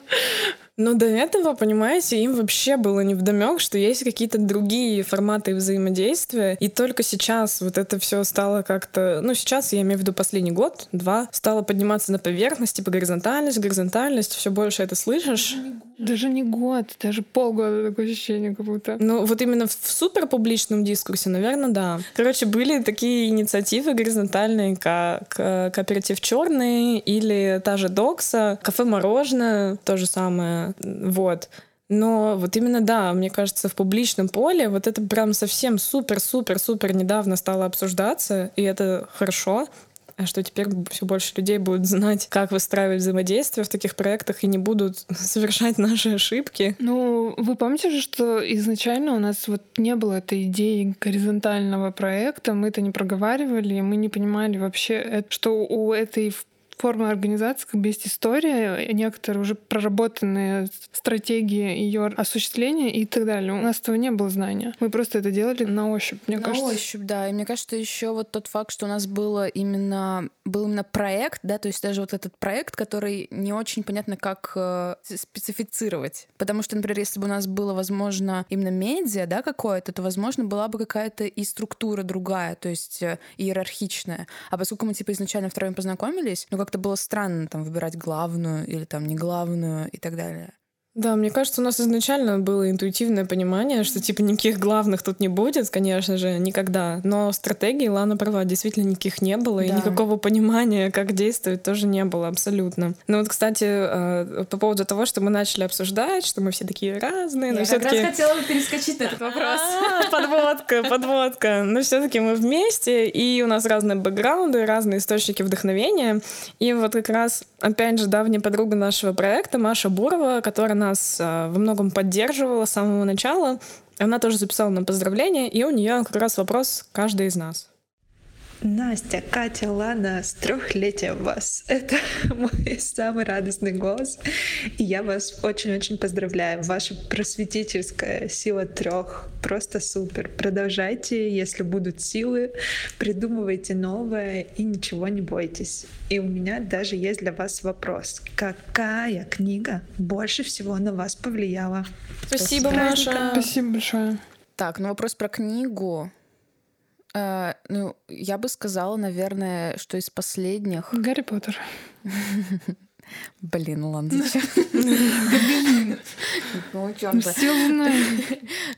Но до этого, понимаете, им вообще было невдомек, что есть какие-то другие форматы взаимодействия. И только сейчас вот это все стало как-то... Ну, сейчас, я имею в виду последний год, два, стало подниматься на поверхность, типа горизонтальность, горизонтальность, все больше это слышишь. Даже не год, даже полгода такое ощущение как будто. Ну, вот именно в супер публичном дискурсе, наверное, да. Короче, были такие инициативы горизонтальные, как кооператив Черный или та же Докса, кафе Мороженое, то же самое. Вот. Но вот именно, да, мне кажется, в публичном поле вот это прям совсем супер-супер-супер недавно стало обсуждаться, и это хорошо, а что теперь все больше людей будут знать, как выстраивать взаимодействие в таких проектах и не будут совершать наши ошибки. Ну, вы помните же, что изначально у нас вот не было этой идеи горизонтального проекта, мы это не проговаривали, мы не понимали вообще, э, что у этой форма организации, как бы есть история, некоторые уже проработанные стратегии ее осуществления и так далее. У нас этого не было знания. Мы просто это делали на ощупь, мне на кажется. ощупь, да. И мне кажется, еще вот тот факт, что у нас было именно был именно проект, да, то есть даже вот этот проект, который не очень понятно, как э, специфицировать. Потому что, например, если бы у нас было, возможно, именно медиа, да, какое-то, то, возможно, была бы какая-то и структура другая, то есть э, иерархичная. А поскольку мы, типа, изначально втроем познакомились, ну, как-то было странно там выбирать главную или там не главную и так далее. Да, мне кажется, у нас изначально было интуитивное понимание, что типа никаких главных тут не будет, конечно же, никогда. Но стратегии Лана права, действительно никаких не было, и Да. никакого понимания, как действовать, тоже не было абсолютно. Ну вот, кстати, э, по поводу того, что мы начали обсуждать, что мы все такие разные, но все-таки... хотела бы перескочить на этот А, подводка, подводка. Но все-таки мы вместе, и у нас разные бэкграунды, разные источники вдохновения. И вот как раз, опять же, давняя подруга нашего проекта, Маша Бурова, которая нас а, во многом поддерживала с самого начала, она тоже записала нам поздравления, и у нее как раз вопрос каждый из нас. Настя, Катя, Лана, с трехлетием вас. Это мой самый радостный голос. И я вас очень-очень поздравляю. Ваша просветительская сила трех просто супер. Продолжайте, если будут силы, придумывайте новое и ничего не бойтесь. И у меня даже есть для вас вопрос. Какая книга больше всего на вас повлияла? Спасибо, Маша. Спасибо большое. Так, ну вопрос про книгу. Э, ну, я бы сказала, наверное, что из последних... Гарри Поттер. Блин, ладно, зачем? Ну.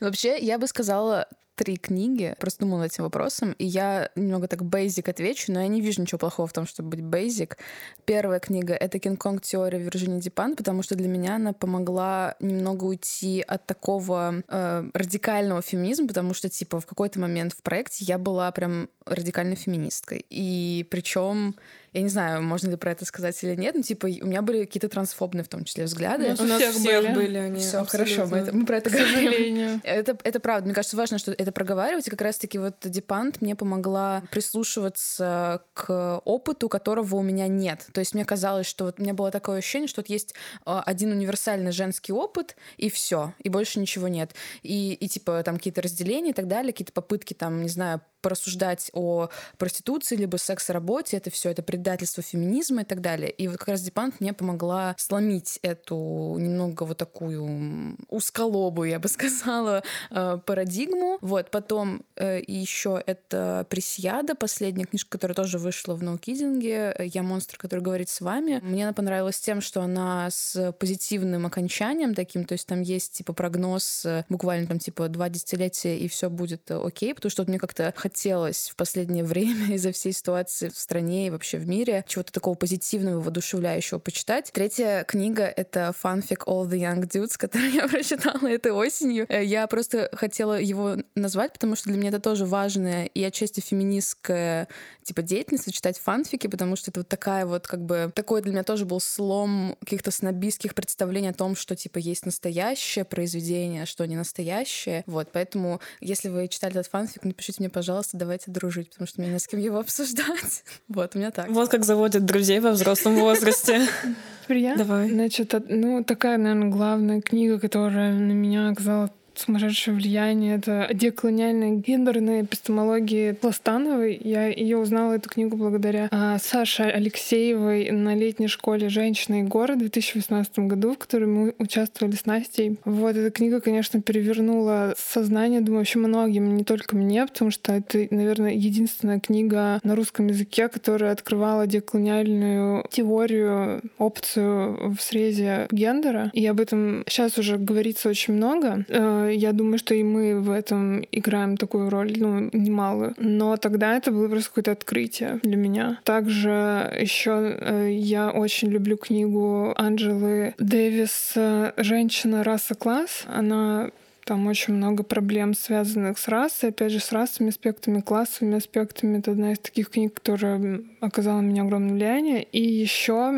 Вообще, я бы сказала три книги, просто думала над этим вопросом, и я немного так бейзик отвечу, но я не вижу ничего плохого в том, чтобы быть бейзик. Первая книга — это «Кинг-Конг. Теория Вирджинии Дипан», потому что для меня она помогла немного уйти от такого э, радикального феминизма, потому что, типа, в какой-то момент в проекте я была прям радикальной феминисткой. И причем я не знаю, можно ли про это сказать или нет, но типа у меня были какие-то трансфобные в том числе взгляды. У нас У нас всех всех были. были они. Все хорошо, мы, это- мы про это К говорим. сожалению. Это, это правда. Мне кажется, важно, что это проговаривать. И как раз-таки вот Дипант мне помогла прислушиваться к опыту, которого у меня нет. То есть мне казалось, что вот у меня было такое ощущение, что вот есть э, один универсальный женский опыт, и все, и больше ничего нет. И, и типа там какие-то разделения и так далее, какие-то попытки там, не знаю, порассуждать о проституции, либо секс-работе, это все, это предательство феминизма и так далее. И вот как раз Дипант мне помогла сломить эту немного вот такую узколобую, я бы сказала, э, парадигму. Вот, потом э, еще это Пресьяда, последняя книжка, которая тоже вышла в ноукидинге, «Я монстр, который говорит с вами». Мне она понравилась тем, что она с позитивным окончанием таким, то есть там есть типа прогноз э, буквально там типа два десятилетия, и все будет э, окей, потому что вот мне как-то хотелось в последнее время из-за всей ситуации в стране и вообще в мире чего-то такого позитивного, воодушевляющего почитать. Третья книга — это фанфик All the Young Dudes, который я прочитала этой осенью. Э, Я просто хотела его назвать, потому что для меня это тоже важная и отчасти феминистская типа деятельность, читать фанфики, потому что это вот такая вот как бы... Такой для меня тоже был слом каких-то снобистских представлений о том, что типа есть настоящее произведение, а что не настоящее. Вот, поэтому если вы читали этот фанфик, напишите мне, пожалуйста, давайте дружить, потому что мне не с кем его обсуждать. Вот, у меня так. Вот как заводят друзей во взрослом возрасте. Я? Давай. Значит, ну, такая, наверное, главная книга, которая на меня оказала сумасшедшее влияние. Это «Деколониальная гендерная эпистемология Пластановой». Я ее узнала, эту книгу, благодаря а, Саше Алексеевой на летней школе «Женщина и город» в 2018 году, в которой мы участвовали с Настей. Вот эта книга, конечно, перевернула сознание, думаю, вообще многим, не только мне, потому что это, наверное, единственная книга на русском языке, которая открывала деколониальную теорию, опцию в срезе гендера. И об этом сейчас уже говорится очень много. Э, Я думаю, что и мы в этом играем такую роль, ну, немалую. Но тогда это было просто какое-то открытие для меня. Также еще я очень люблю книгу Анджелы Дэвис э, «Женщина, раса, класс». Она там очень много проблем, связанных с расой, опять же, с расовыми аспектами, классовыми аспектами. Это одна из таких книг, которая оказала на меня огромное влияние. И еще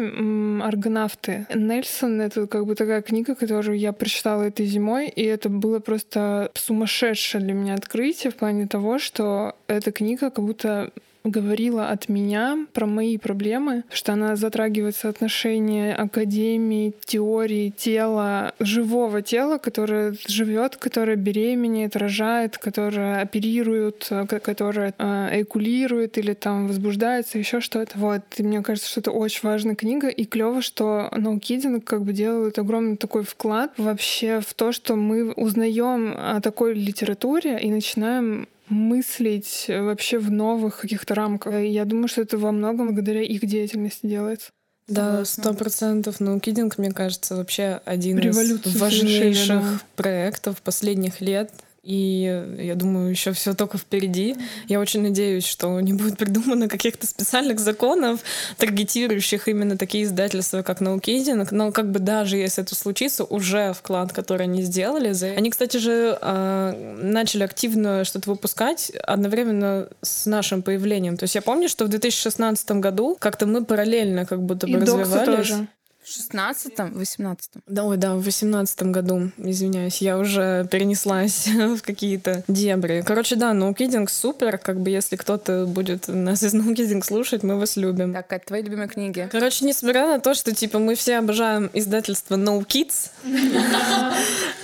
«Аргонавты». Нельсон — это как бы такая книга, которую я прочитала этой зимой, и это было просто сумасшедшее для меня открытие в плане того, что эта книга как будто говорила от меня про мои проблемы, что она затрагивает соотношение академии, теории, тела, живого тела, которое живет, которое беременеет, рожает, которое оперирует, э, ко- которое э, эякулирует или там возбуждается, еще что-то. Вот. И мне кажется, что это очень важная книга, и клево, что Наукидин как бы делает огромный такой вклад вообще в то, что мы узнаем о такой литературе и начинаем мыслить вообще в новых каких-то рамках. И я думаю, что это во многом благодаря их деятельности делается. Да, сто процентов. Ну, Кидинг, мне кажется, вообще один Революцию из важнейших да. проектов последних лет. И я думаю, еще все только впереди. Я очень надеюсь, что не будет придумано каких-то специальных законов, таргетирующих именно такие издательства, как Наукидинг. Но как бы даже если это случится, уже вклад, который они сделали. Они, кстати же, а, начали активно что-то выпускать одновременно с нашим появлением. То есть я помню, что в 2016 году как-то мы параллельно как будто бы И развивались. тоже. В 16-м, 18-м. Да, ой, да, в восемнадцатом году, извиняюсь, я уже перенеслась в какие-то дебри. Короче, да, наукидинг супер, как бы если кто-то будет нас из наукидинг слушать, мы вас любим. Так, Кать, твои любимые книги? Короче, несмотря на то, что, типа, мы все обожаем издательство No Kids,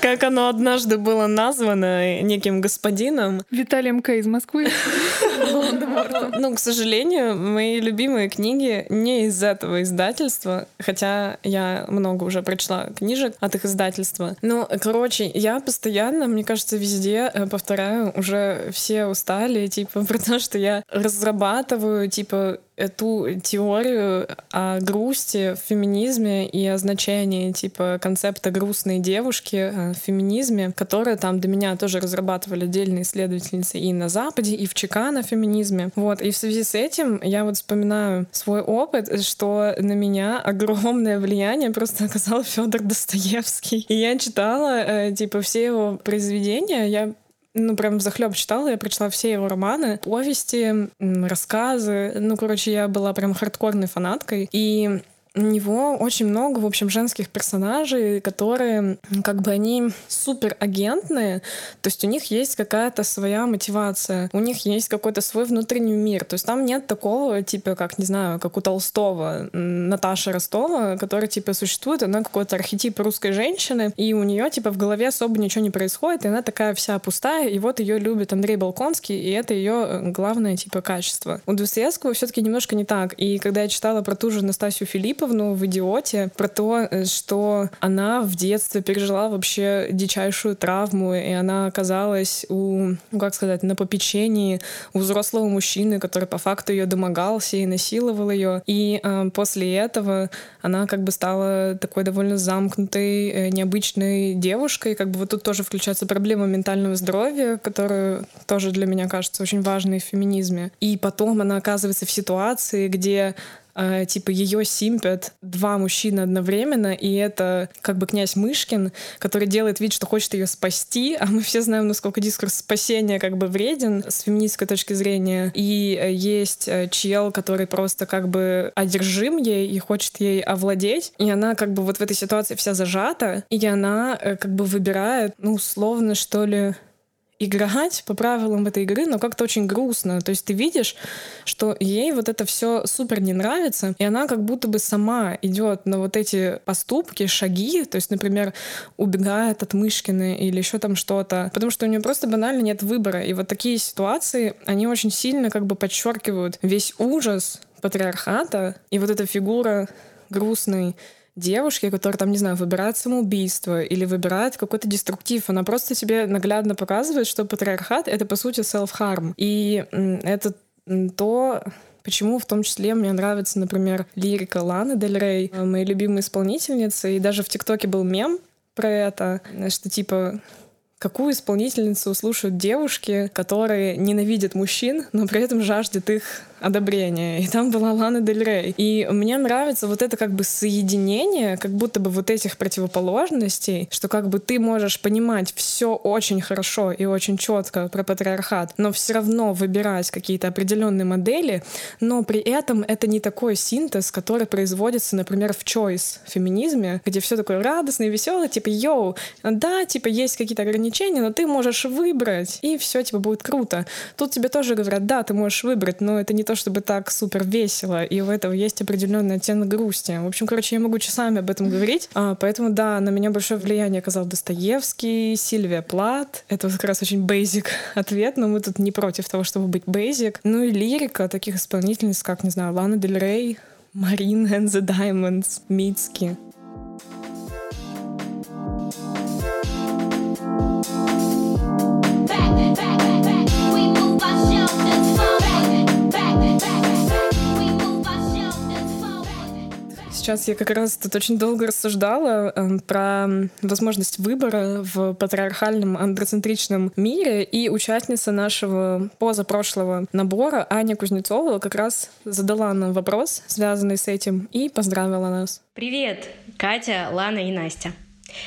как оно однажды было названо неким господином, Виталий МК из Москвы. Ну, к сожалению, мои любимые книги не из этого издательства, хотя я много уже прочла книжек от их издательства. Ну, короче, я постоянно, мне кажется, везде э, повторяю, уже все устали, типа, про то, что я разрабатываю, типа, эту теорию о грусти в феминизме и о значении типа концепта грустной девушки э, в феминизме, которая там до меня тоже разрабатывали отдельные исследовательницы и на Западе, и в ЧК на феминизме. Вот. И в связи с этим я вот вспоминаю свой опыт, что на меня огромное влияние просто оказал Федор Достоевский. И я читала э, типа все его произведения, я ну, прям захлеб читала, я прочла все его романы, повести, рассказы. Ну, короче, я была прям хардкорной фанаткой. И у него очень много, в общем, женских персонажей, которые, как бы, они супер агентные, то есть у них есть какая-то своя мотивация, у них есть какой-то свой внутренний мир, то есть там нет такого, типа, как, не знаю, как у Толстого, Наташи Ростова, которая, типа, существует, она какой-то архетип русской женщины, и у нее, типа, в голове особо ничего не происходит, и она такая вся пустая, и вот ее любит Андрей Балконский, и это ее главное, типа, качество. У Достоевского все-таки немножко не так, и когда я читала про ту же Настасью Филипповну в «Идиоте», про то, э, что она в детстве пережила вообще дичайшую травму, и она оказалась у, ну, как сказать, на попечении у взрослого мужчины, который по факту ее домогался и насиловал ее. И э, после этого она как бы стала такой довольно замкнутой, э, необычной девушкой. Как бы вот тут тоже включается проблема ментального здоровья, которая тоже для меня кажется очень важной в феминизме. И потом она оказывается в ситуации, где э, типа ее симпят два мужчины одновременно, и это как бы князь Мышкин, который делает вид, что хочет ее спасти, а мы все знаем, насколько дискурс спасения как бы вреден с феминистской точки зрения. И э, есть э, чел, который просто как бы одержим ей и хочет ей овладеть, и она как бы вот в этой ситуации вся зажата, и она э, как бы выбирает, ну, условно, что ли, играть по правилам этой игры, но как-то очень грустно. То есть ты видишь, что ей вот это все супер не нравится, и она как будто бы сама идет на вот эти поступки, шаги, то есть, например, убегает от Мышкины или еще там что-то, потому что у нее просто банально нет выбора. И вот такие ситуации, они очень сильно как бы подчеркивают весь ужас патриархата и вот эта фигура грустной девушки, которая там, не знаю, выбирает самоубийство или выбирает какой-то деструктив. Она просто тебе наглядно показывает, что патриархат — это, по сути, self-harm. И это то, Почему в том числе мне нравится, например, лирика Ланы Дель Рей, э, моей любимой исполнительницы. И даже в ТикТоке был мем про это, что типа какую исполнительницу слушают девушки, которые ненавидят мужчин, но при этом жаждет их одобрения. И там была Лана Дель Рей. И мне нравится вот это как бы соединение, как будто бы вот этих противоположностей, что как бы ты можешь понимать все очень хорошо и очень четко про патриархат, но все равно выбирать какие-то определенные модели, но при этом это не такой синтез, который производится, например, в choice феминизме, где все такое радостное веселое, типа, йоу, да, типа, есть какие-то ограничения, но ты можешь выбрать, и все, типа, будет круто. Тут тебе тоже говорят, да, ты можешь выбрать, но это не то то чтобы так супер весело, и у этого есть определенный оттенок грусти. В общем, короче, я могу часами об этом говорить, а, поэтому, да, на меня большое влияние оказал Достоевский, Сильвия Плат. Это вот как раз очень basic ответ, но мы тут не против того, чтобы быть basic. Ну и лирика таких исполнительниц, как, не знаю, Лана Дель Рей, Марин and the Diamonds, Мицки. Back, back, back. We Сейчас я как раз тут очень долго рассуждала э, про возможность выбора в патриархальном андроцентричном мире, и участница нашего позапрошлого набора Аня Кузнецова как раз задала нам вопрос, связанный с этим, и поздравила нас. Привет, Катя, Лана и Настя.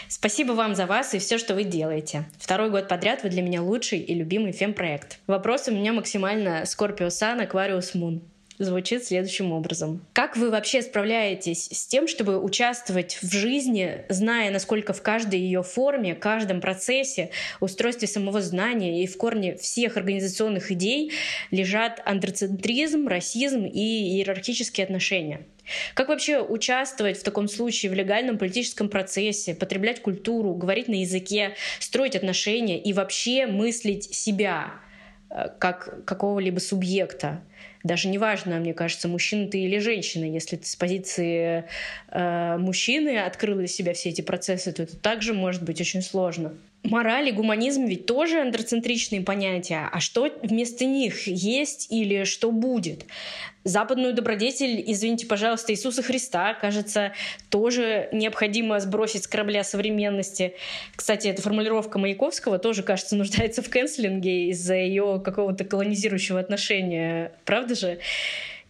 Спасибо вам за вас и все, что вы делаете. Второй год подряд вы для меня лучший и любимый фемпроект. Вопрос у меня максимально Scorpio Sun Aquarius Moon. Звучит следующим образом. Как вы вообще справляетесь с тем, чтобы участвовать в жизни, зная, насколько в каждой ее форме, каждом процессе, устройстве самого знания и в корне всех организационных идей лежат андроцентризм, расизм и иерархические отношения? Как вообще участвовать в таком случае в легальном политическом процессе, потреблять культуру, говорить на языке, строить отношения и вообще мыслить себя э, как какого-либо субъекта? Даже неважно, мне кажется, мужчина ты или женщина. Если ты с позиции э, мужчины открыл для себя все эти процессы, то это также может быть очень сложно. Мораль и гуманизм ведь тоже андроцентричные понятия. А что вместо них есть или что будет? Западную добродетель, извините, пожалуйста, Иисуса Христа, кажется, тоже необходимо сбросить с корабля современности. Кстати, эта формулировка Маяковского тоже, кажется, нуждается в канцелинге из-за ее какого-то колонизирующего отношения. Правда же?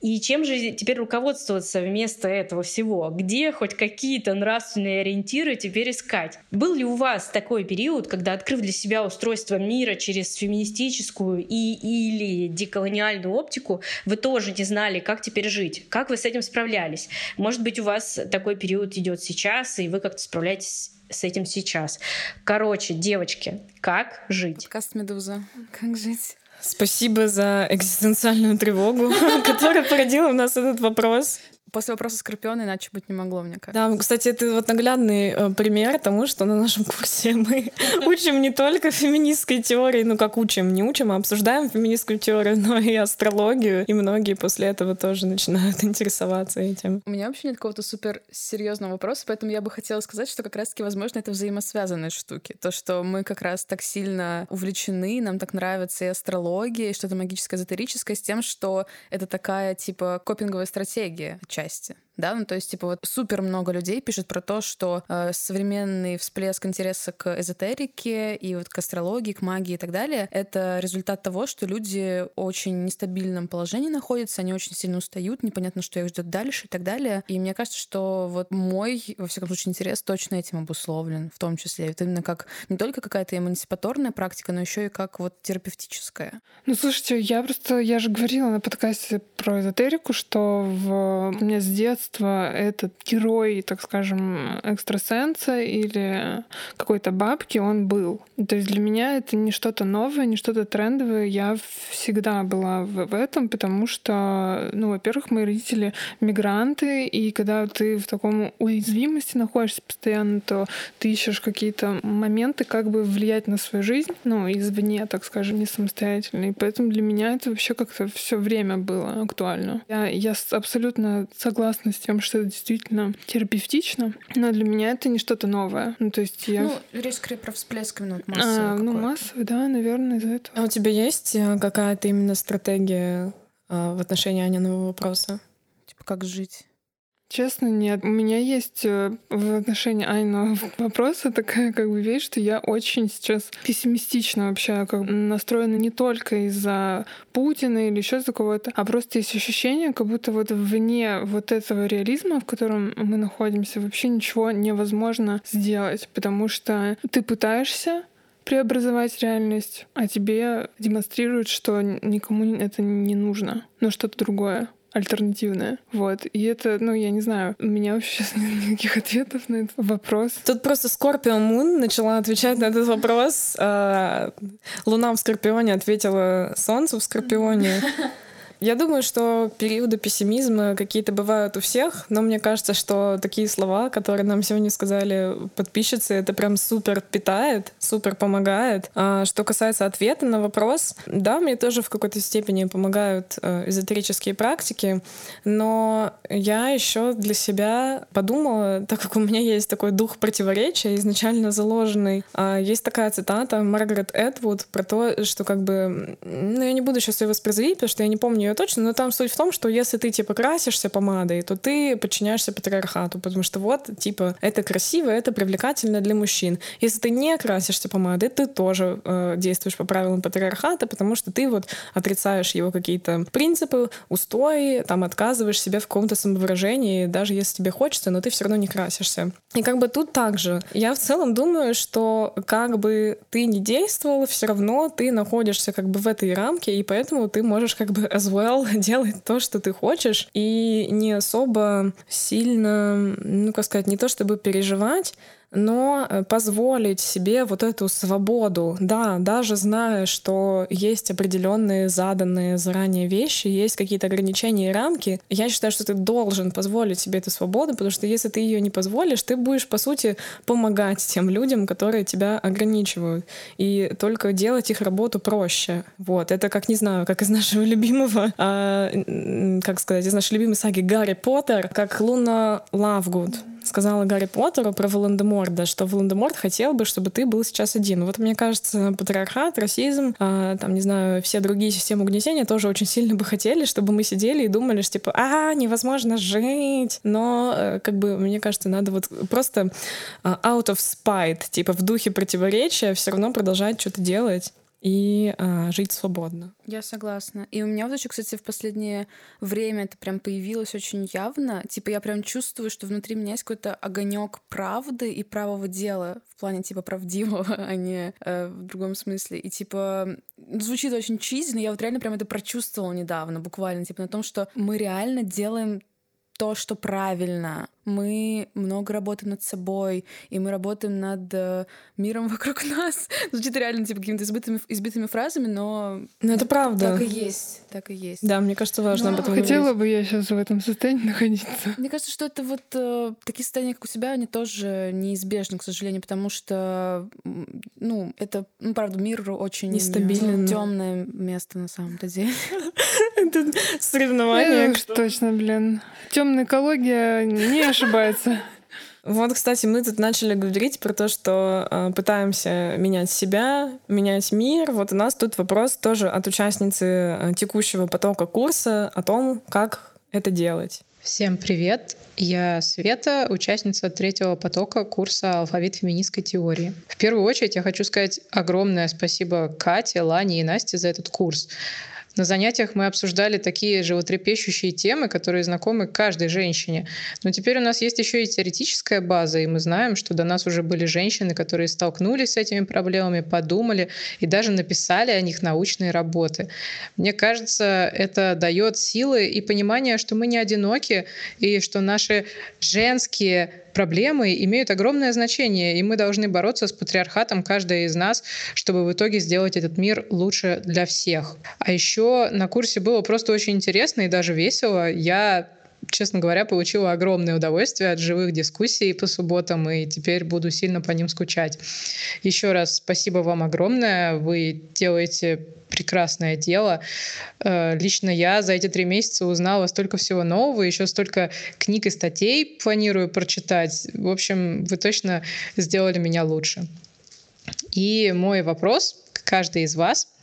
И чем же теперь руководствоваться вместо этого всего? Где хоть какие-то нравственные ориентиры теперь искать? Был ли у вас такой период, когда, открыв для себя устройство мира через феминистическую и или деколониальную оптику, вы тоже не знали, как теперь жить? Как вы с этим справлялись? Может быть, у вас такой период идет сейчас, и вы как-то справляетесь с этим сейчас. Короче, девочки, как жить? Подкаст «Медуза». Как жить? Спасибо за экзистенциальную тревогу, которая породила у нас этот вопрос. После вопроса Скорпиона иначе быть не могло, мне кажется. Да, кстати, это вот наглядный э, пример тому, что на нашем курсе мы учим не только феминистской теории, ну как учим, не учим, а обсуждаем феминистскую теорию, но и астрологию, и многие после этого тоже начинают интересоваться этим. У меня вообще нет какого-то супер серьезного вопроса, поэтому я бы хотела сказать, что как раз-таки, возможно, это взаимосвязанные штуки. То, что мы как раз так сильно увлечены, нам так нравится и астрология, и что-то магическое, эзотерическое, с тем, что это такая, типа, копинговая стратегия части. Да, ну то есть, типа, вот супер много людей пишет про то, что э, современный всплеск интереса к эзотерике и вот к астрологии, к магии и так далее, это результат того, что люди очень нестабильном положении находятся, они очень сильно устают, непонятно, что их ждет дальше и так далее. И мне кажется, что вот мой, во всяком случае, интерес точно этим обусловлен, в том числе. Это именно как не только какая-то эмансипаторная практика, но еще и как вот терапевтическая. Ну, слушайте, я просто, я же говорила на подкасте про эзотерику, что в... у меня с детства этот герой, так скажем, экстрасенса или какой-то бабки, он был. То есть для меня это не что-то новое, не что-то трендовое. Я всегда была в, этом, потому что, ну, во-первых, мои родители мигранты, и когда ты в таком уязвимости находишься постоянно, то ты ищешь какие-то моменты, как бы влиять на свою жизнь, ну, извне, так скажем, не самостоятельно. И поэтому для меня это вообще как-то все время было актуально. Я, я абсолютно согласна с тем, что это действительно терапевтично, но для меня это не что-то новое. Ну, то есть я... Ну, речь скорее про всплеск именно А, массовый ну, какой-то. массовый, да, наверное, из-за этого. А у тебя есть э, какая-то именно стратегия э, в отношении Аниного вопроса? Типа, как жить? Честно, нет. У меня есть э, в отношении Айного вопроса такая как бы вещь, что я очень сейчас пессимистично вообще как бы настроена не только из-за Путина или еще за кого-то, а просто есть ощущение, как будто вот вне вот этого реализма, в котором мы находимся, вообще ничего невозможно сделать, потому что ты пытаешься преобразовать реальность, а тебе демонстрируют, что никому это не нужно, но что-то другое альтернативное. Вот. И это, ну, я не знаю, у меня вообще сейчас нет никаких ответов на этот вопрос. Тут просто Скорпион Мун начала отвечать на этот вопрос. а Луна в Скорпионе ответила Солнцу в Скорпионе. Я думаю, что периоды пессимизма какие-то бывают у всех, но мне кажется, что такие слова, которые нам сегодня сказали подписчицы, это прям супер питает, супер помогает. А что касается ответа на вопрос, да, мне тоже в какой-то степени помогают э, эзотерические практики, но я еще для себя подумала, так как у меня есть такой дух противоречия, изначально заложенный, а, есть такая цитата Маргарет Эдвуд про то, что как бы, ну я не буду сейчас ее воспроизводить, потому что я не помню ее точно, но там суть в том, что если ты типа красишься помадой, то ты подчиняешься патриархату, потому что вот типа это красиво, это привлекательно для мужчин. Если ты не красишься помадой, ты тоже э, действуешь по правилам патриархата, потому что ты вот отрицаешь его какие-то принципы, устои, там отказываешь себе в каком-то самовыражении, даже если тебе хочется, но ты все равно не красишься. И как бы тут также. Я в целом думаю, что как бы ты не действовал, все равно ты находишься как бы в этой рамке, и поэтому ты можешь как бы as well делать то, что ты хочешь, и не особо сильно, ну, как сказать, не то чтобы переживать, но э, позволить себе вот эту свободу, да, даже зная, что есть определенные заданные заранее вещи, есть какие-то ограничения и рамки, я считаю, что ты должен позволить себе эту свободу, потому что если ты ее не позволишь, ты будешь, по сути, помогать тем людям, которые тебя ограничивают, и только делать их работу проще. Вот, это как, не знаю, как из нашего любимого, а, как сказать, из нашей любимой саги Гарри Поттер, как Луна Лавгуд сказала Гарри Поттеру про Волан-де-Морда, что Волан-де-Морт хотел бы, чтобы ты был сейчас один. Вот мне кажется, патриархат, расизм, а, там, не знаю, все другие системы угнетения тоже очень сильно бы хотели, чтобы мы сидели и думали, что типа, а, невозможно жить. Но, э, как бы, мне кажется, надо вот просто а, out of spite, типа в духе противоречия все равно продолжать что-то делать и а, жить свободно. Я согласна. И у меня вот еще, кстати, в последнее время это прям появилось очень явно. Типа я прям чувствую, что внутри меня есть какой-то огонек правды и правого дела в плане типа правдивого, а не э, в другом смысле. И типа звучит очень чизи, но я вот реально прям это прочувствовала недавно, буквально, типа на том, что мы реально делаем то, что правильно. Мы много работаем над собой, и мы работаем над э, миром вокруг нас. Звучит реально типа какими-то избитыми, избитыми фразами, но... Но это правда. Так и есть. Так и есть. Да, мне кажется, важно об этом Хотела говорить. бы я сейчас в этом состоянии находиться. Мне кажется, что это вот э, такие состояния, как у себя, они тоже неизбежны, к сожалению, потому что, ну, это, ну, правда, мир очень Нестабилен. темное место на самом-то деле. Это соревнование. Уж точно, блин. Темная экология не ошибается. Вот, кстати, мы тут начали говорить про то, что э, пытаемся менять себя, менять мир. Вот у нас тут вопрос тоже от участницы э, текущего потока курса о том, как это делать. Всем привет! Я Света, участница третьего потока курса «Алфавит феминистской теории». В первую очередь я хочу сказать огромное спасибо Кате, Лане и Насте за этот курс. На занятиях мы обсуждали такие животрепещущие темы, которые знакомы каждой женщине. Но теперь у нас есть еще и теоретическая база, и мы знаем, что до нас уже были женщины, которые столкнулись с этими проблемами, подумали и даже написали о них научные работы. Мне кажется, это дает силы и понимание, что мы не одиноки, и что наши женские проблемы имеют огромное значение, и мы должны бороться с патриархатом, каждая из нас, чтобы в итоге сделать этот мир лучше для всех. А еще на курсе было просто очень интересно и даже весело. Я честно говоря, получила огромное удовольствие от живых дискуссий по субботам, и теперь буду сильно по ним скучать. Еще раз спасибо вам огромное. Вы делаете прекрасное дело. Э, Лично я за эти три месяца узнала столько всего нового, еще столько книг и статей планирую прочитать. В общем, вы точно сделали меня лучше. И мой вопрос к каждой из вас –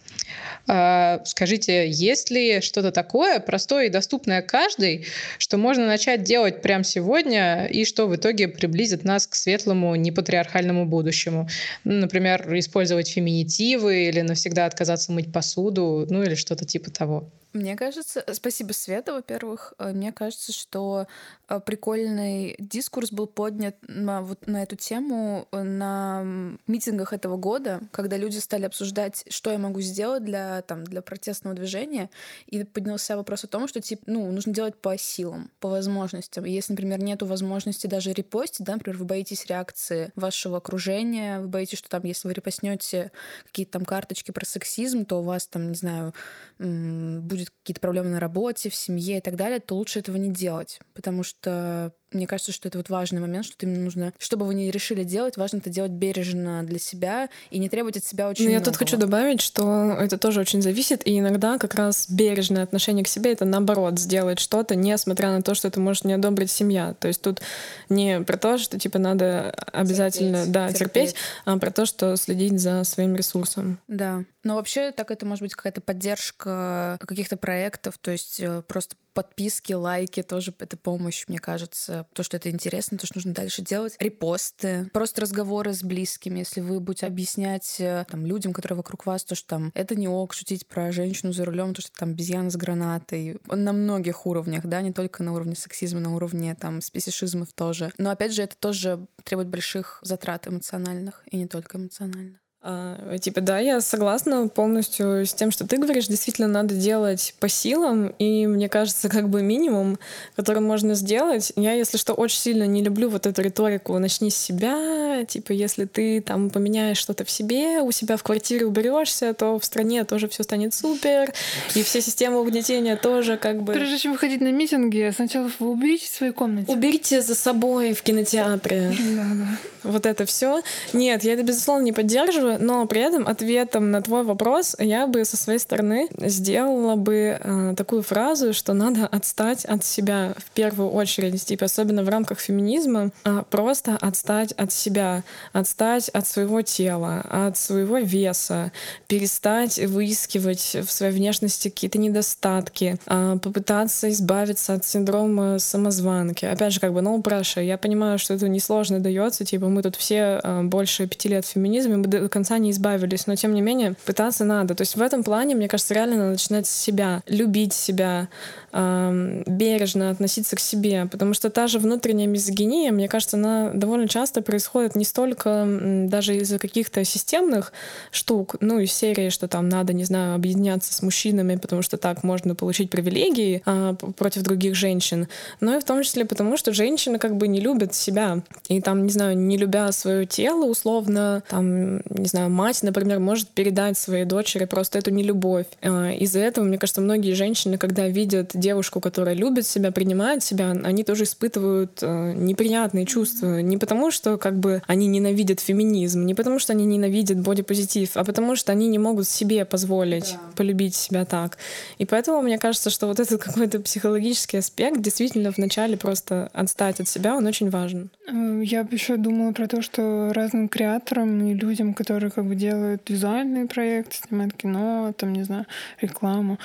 Скажите, есть ли что-то такое простое и доступное каждой, что можно начать делать прямо сегодня и что в итоге приблизит нас к светлому непатриархальному будущему? Ну, например, использовать феминитивы или навсегда отказаться мыть посуду, ну или что-то типа того. Мне кажется, спасибо, Света, во-первых. Э, Мне кажется, что э, прикольный дискурс был поднят на, вот, на эту тему э, на митингах этого года, когда люди стали обсуждать, что я могу сделать для, там, для протестного движения, и поднялся вопрос о том, что типа, ну, нужно делать по силам, по возможностям. И если, например, нету возможности даже репостить, да, например, вы боитесь реакции вашего окружения, вы боитесь, что там, если вы репостнете какие-то там карточки про сексизм, то у вас там, не знаю, м, будет какие-то проблемы на работе, в семье и так далее, то лучше этого не делать. Потому что мне кажется, что это вот важный момент, что именно нужно, что бы вы ни решили делать, важно это делать бережно для себя и не требовать от себя очень Ну, я многого. тут хочу добавить, что это тоже очень зависит, и иногда как раз бережное отношение к себе — это наоборот, сделать что-то, несмотря на то, что это может не одобрить семья. То есть тут не про то, что типа надо обязательно, Терпеть, да, терпеть, терпеть. а про то, что следить за своим ресурсом. Да. Но вообще так это может быть какая-то поддержка каких-то проектов, то есть э, просто подписки, лайки тоже это помощь, мне кажется. То, что это интересно, то, что нужно дальше делать. Репосты, просто разговоры с близкими. Если вы будете объяснять э, там, людям, которые вокруг вас, то, что там это не ок, шутить про женщину за рулем, то, что там обезьяна с гранатой. На многих уровнях, да, не только на уровне сексизма, на уровне там спесишизмов тоже. Но опять же, это тоже требует больших затрат эмоциональных и не только эмоциональных. А, Типа, да, я согласна полностью с тем, что ты говоришь. Действительно, надо делать по силам. И мне кажется, как бы минимум, который можно сделать. Я, если что, очень сильно не люблю вот эту риторику «начни с себя». Типа, если ты там поменяешь что-то в себе, у себя в квартире уберешься, то в стране тоже все станет супер. И все системы угнетения тоже как бы... Прежде чем выходить на митинги, сначала вы уберите в своей комнате. Уберите за собой в кинотеатре. Да, да. Вот это все. Нет, я это, безусловно, не поддерживаю, но при этом ответом на твой вопрос я бы со своей стороны сделала бы э, такую фразу, что надо отстать от себя в первую очередь, типа, особенно в рамках феминизма, а просто отстать от себя, отстать от своего тела, от своего веса, перестать выискивать в своей внешности какие-то недостатки, а, попытаться избавиться от синдрома самозванки. Опять же, как бы, no pressure. Я понимаю, что это несложно дается, типа, мы тут все а, больше пяти лет в феминизме, мы до конца не избавились, но тем не менее пытаться надо. То есть в этом плане, мне кажется, реально надо начинать с себя, любить себя, ам, бережно относиться к себе, потому что та же внутренняя мизогиния, мне кажется, она довольно часто происходит не столько даже из-за каких-то системных штук, ну, из серии, что там надо, не знаю, объединяться с мужчинами, потому что так можно получить привилегии п- против других женщин, но и в том числе потому, что женщины как бы не любят себя. И там, не знаю, не любя свое тело, условно, там, не знаю, мать, например, может передать своей дочери просто эту нелюбовь. А, Из-за этого, мне кажется, многие женщины, когда видят девушку, которая любит себя, принимает себя, они тоже испытывают э, неприятные чувства. Не потому, что как бы они ненавидят феминизм, не потому, что они ненавидят бодипозитив, а потому, что они не могут себе позволить полюбить себя так. И поэтому мне кажется, что вот этот какой-то психологический аспект действительно вначале просто отстать от себя, он очень важен. Э, Я еще думала про то, что разным креаторам и людям, которые как бы делают визуальные проекты, снимают кино, там, не знаю, рекламу,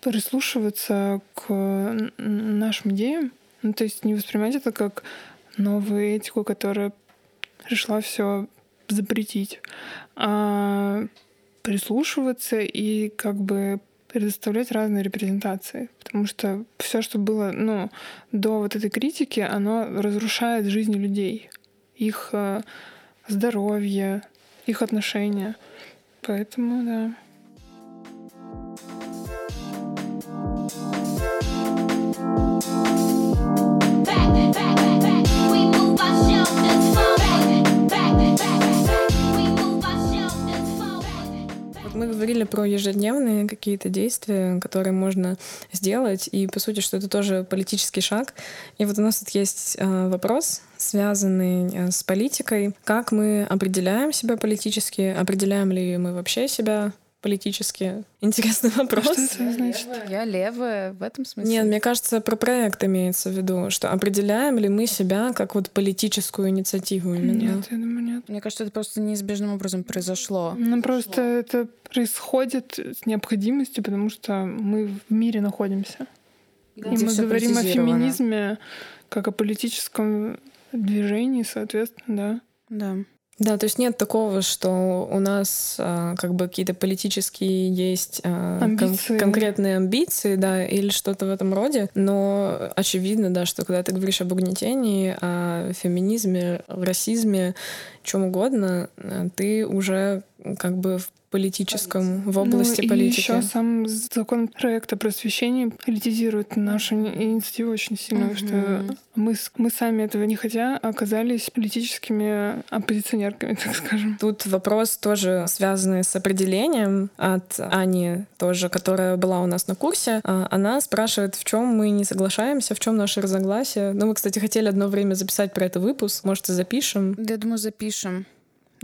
прислушиваться к нашим идеям. Ну, то есть не воспринимать это как новую этику, которая пришла все запретить, а прислушиваться и как бы предоставлять разные репрезентации. Потому что все, что было ну, до вот этой критики, оно разрушает жизни людей, их э, здоровье, их отношения. Поэтому, да. We мы говорили про ежедневные какие-то действия, которые можно сделать, и по сути, что это тоже политический шаг. И вот у нас тут есть э, вопрос, связанный э, с политикой. Как мы определяем себя политически? Определяем ли мы вообще себя политически? Интересный вопрос. Что это значит? Я левая в этом смысле. Нет, мне кажется, про проект имеется в виду, что определяем ли мы себя как вот политическую инициативу именно. Нет, я думаю, нет. Мне кажется, это просто неизбежным образом произошло. Ну, просто это происходит с необходимостью, потому что мы в мире находимся. И Где мы говорим о феминизме как о политическом движении, соответственно, да. Да. Да, то есть нет такого, что у нас а, как бы какие-то политические есть а, кон- Амбиции. конкретные амбиции, да, или что-то в этом роде. Но очевидно, да, что когда ты говоришь об угнетении, о феминизме, расизме, чем угодно, а, ты уже как бы в политическом, в области ну, политики. И еще сам закон проекта просвещения политизирует нашу инициативу очень сильно, Мгм. что мы, мы сами этого не хотя оказались политическими оппозиционерками, так скажем. Тут вопрос тоже связанный с определением от Ани тоже, которая была у нас на курсе. А, Она спрашивает, в чем мы не соглашаемся, в чем наши разногласия. Ну, мы, кстати, хотели одно время записать про это выпуск. Может, и запишем. Я думаю, запишем.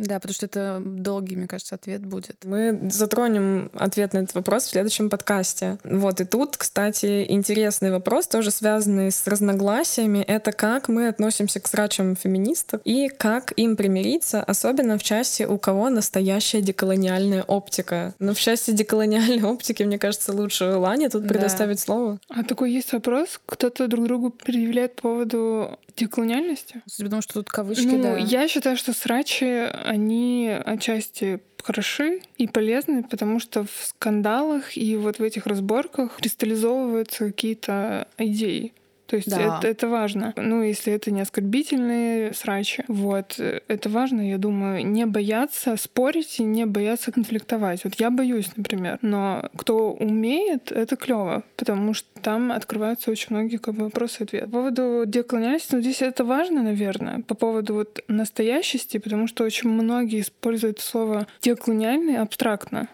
Да, потому что это долгий, мне кажется, ответ будет. Мы затронем ответ на этот вопрос в следующем подкасте. Вот, и тут, кстати, интересный вопрос, тоже связанный с разногласиями. Это как мы относимся к срачам феминистов и как им примириться, особенно в части, у кого настоящая деколониальная оптика. Но в части деколониальной оптики, мне кажется, лучше Лане тут Да. предоставить слово. А такой есть вопрос, кто-то друг другу предъявляет по поводу деколониальности? Потому что тут кавычки, ну, да. я считаю, что срачи, они отчасти хороши и полезны, потому что в скандалах и вот в этих разборках кристаллизовываются какие-то идеи. То есть Да. это, это важно. Ну, если это не оскорбительные срачи. Вот. э, Это важно, я думаю, не бояться спорить и не бояться конфликтовать. Вот я боюсь, например. Но кто умеет, это клево, потому что там открываются очень многие как бы, вопросы и ответы. По поводу деколониальности, ну, здесь это важно, наверное, по поводу вот настоящести, потому что очень многие используют слово деколониальный абстрактно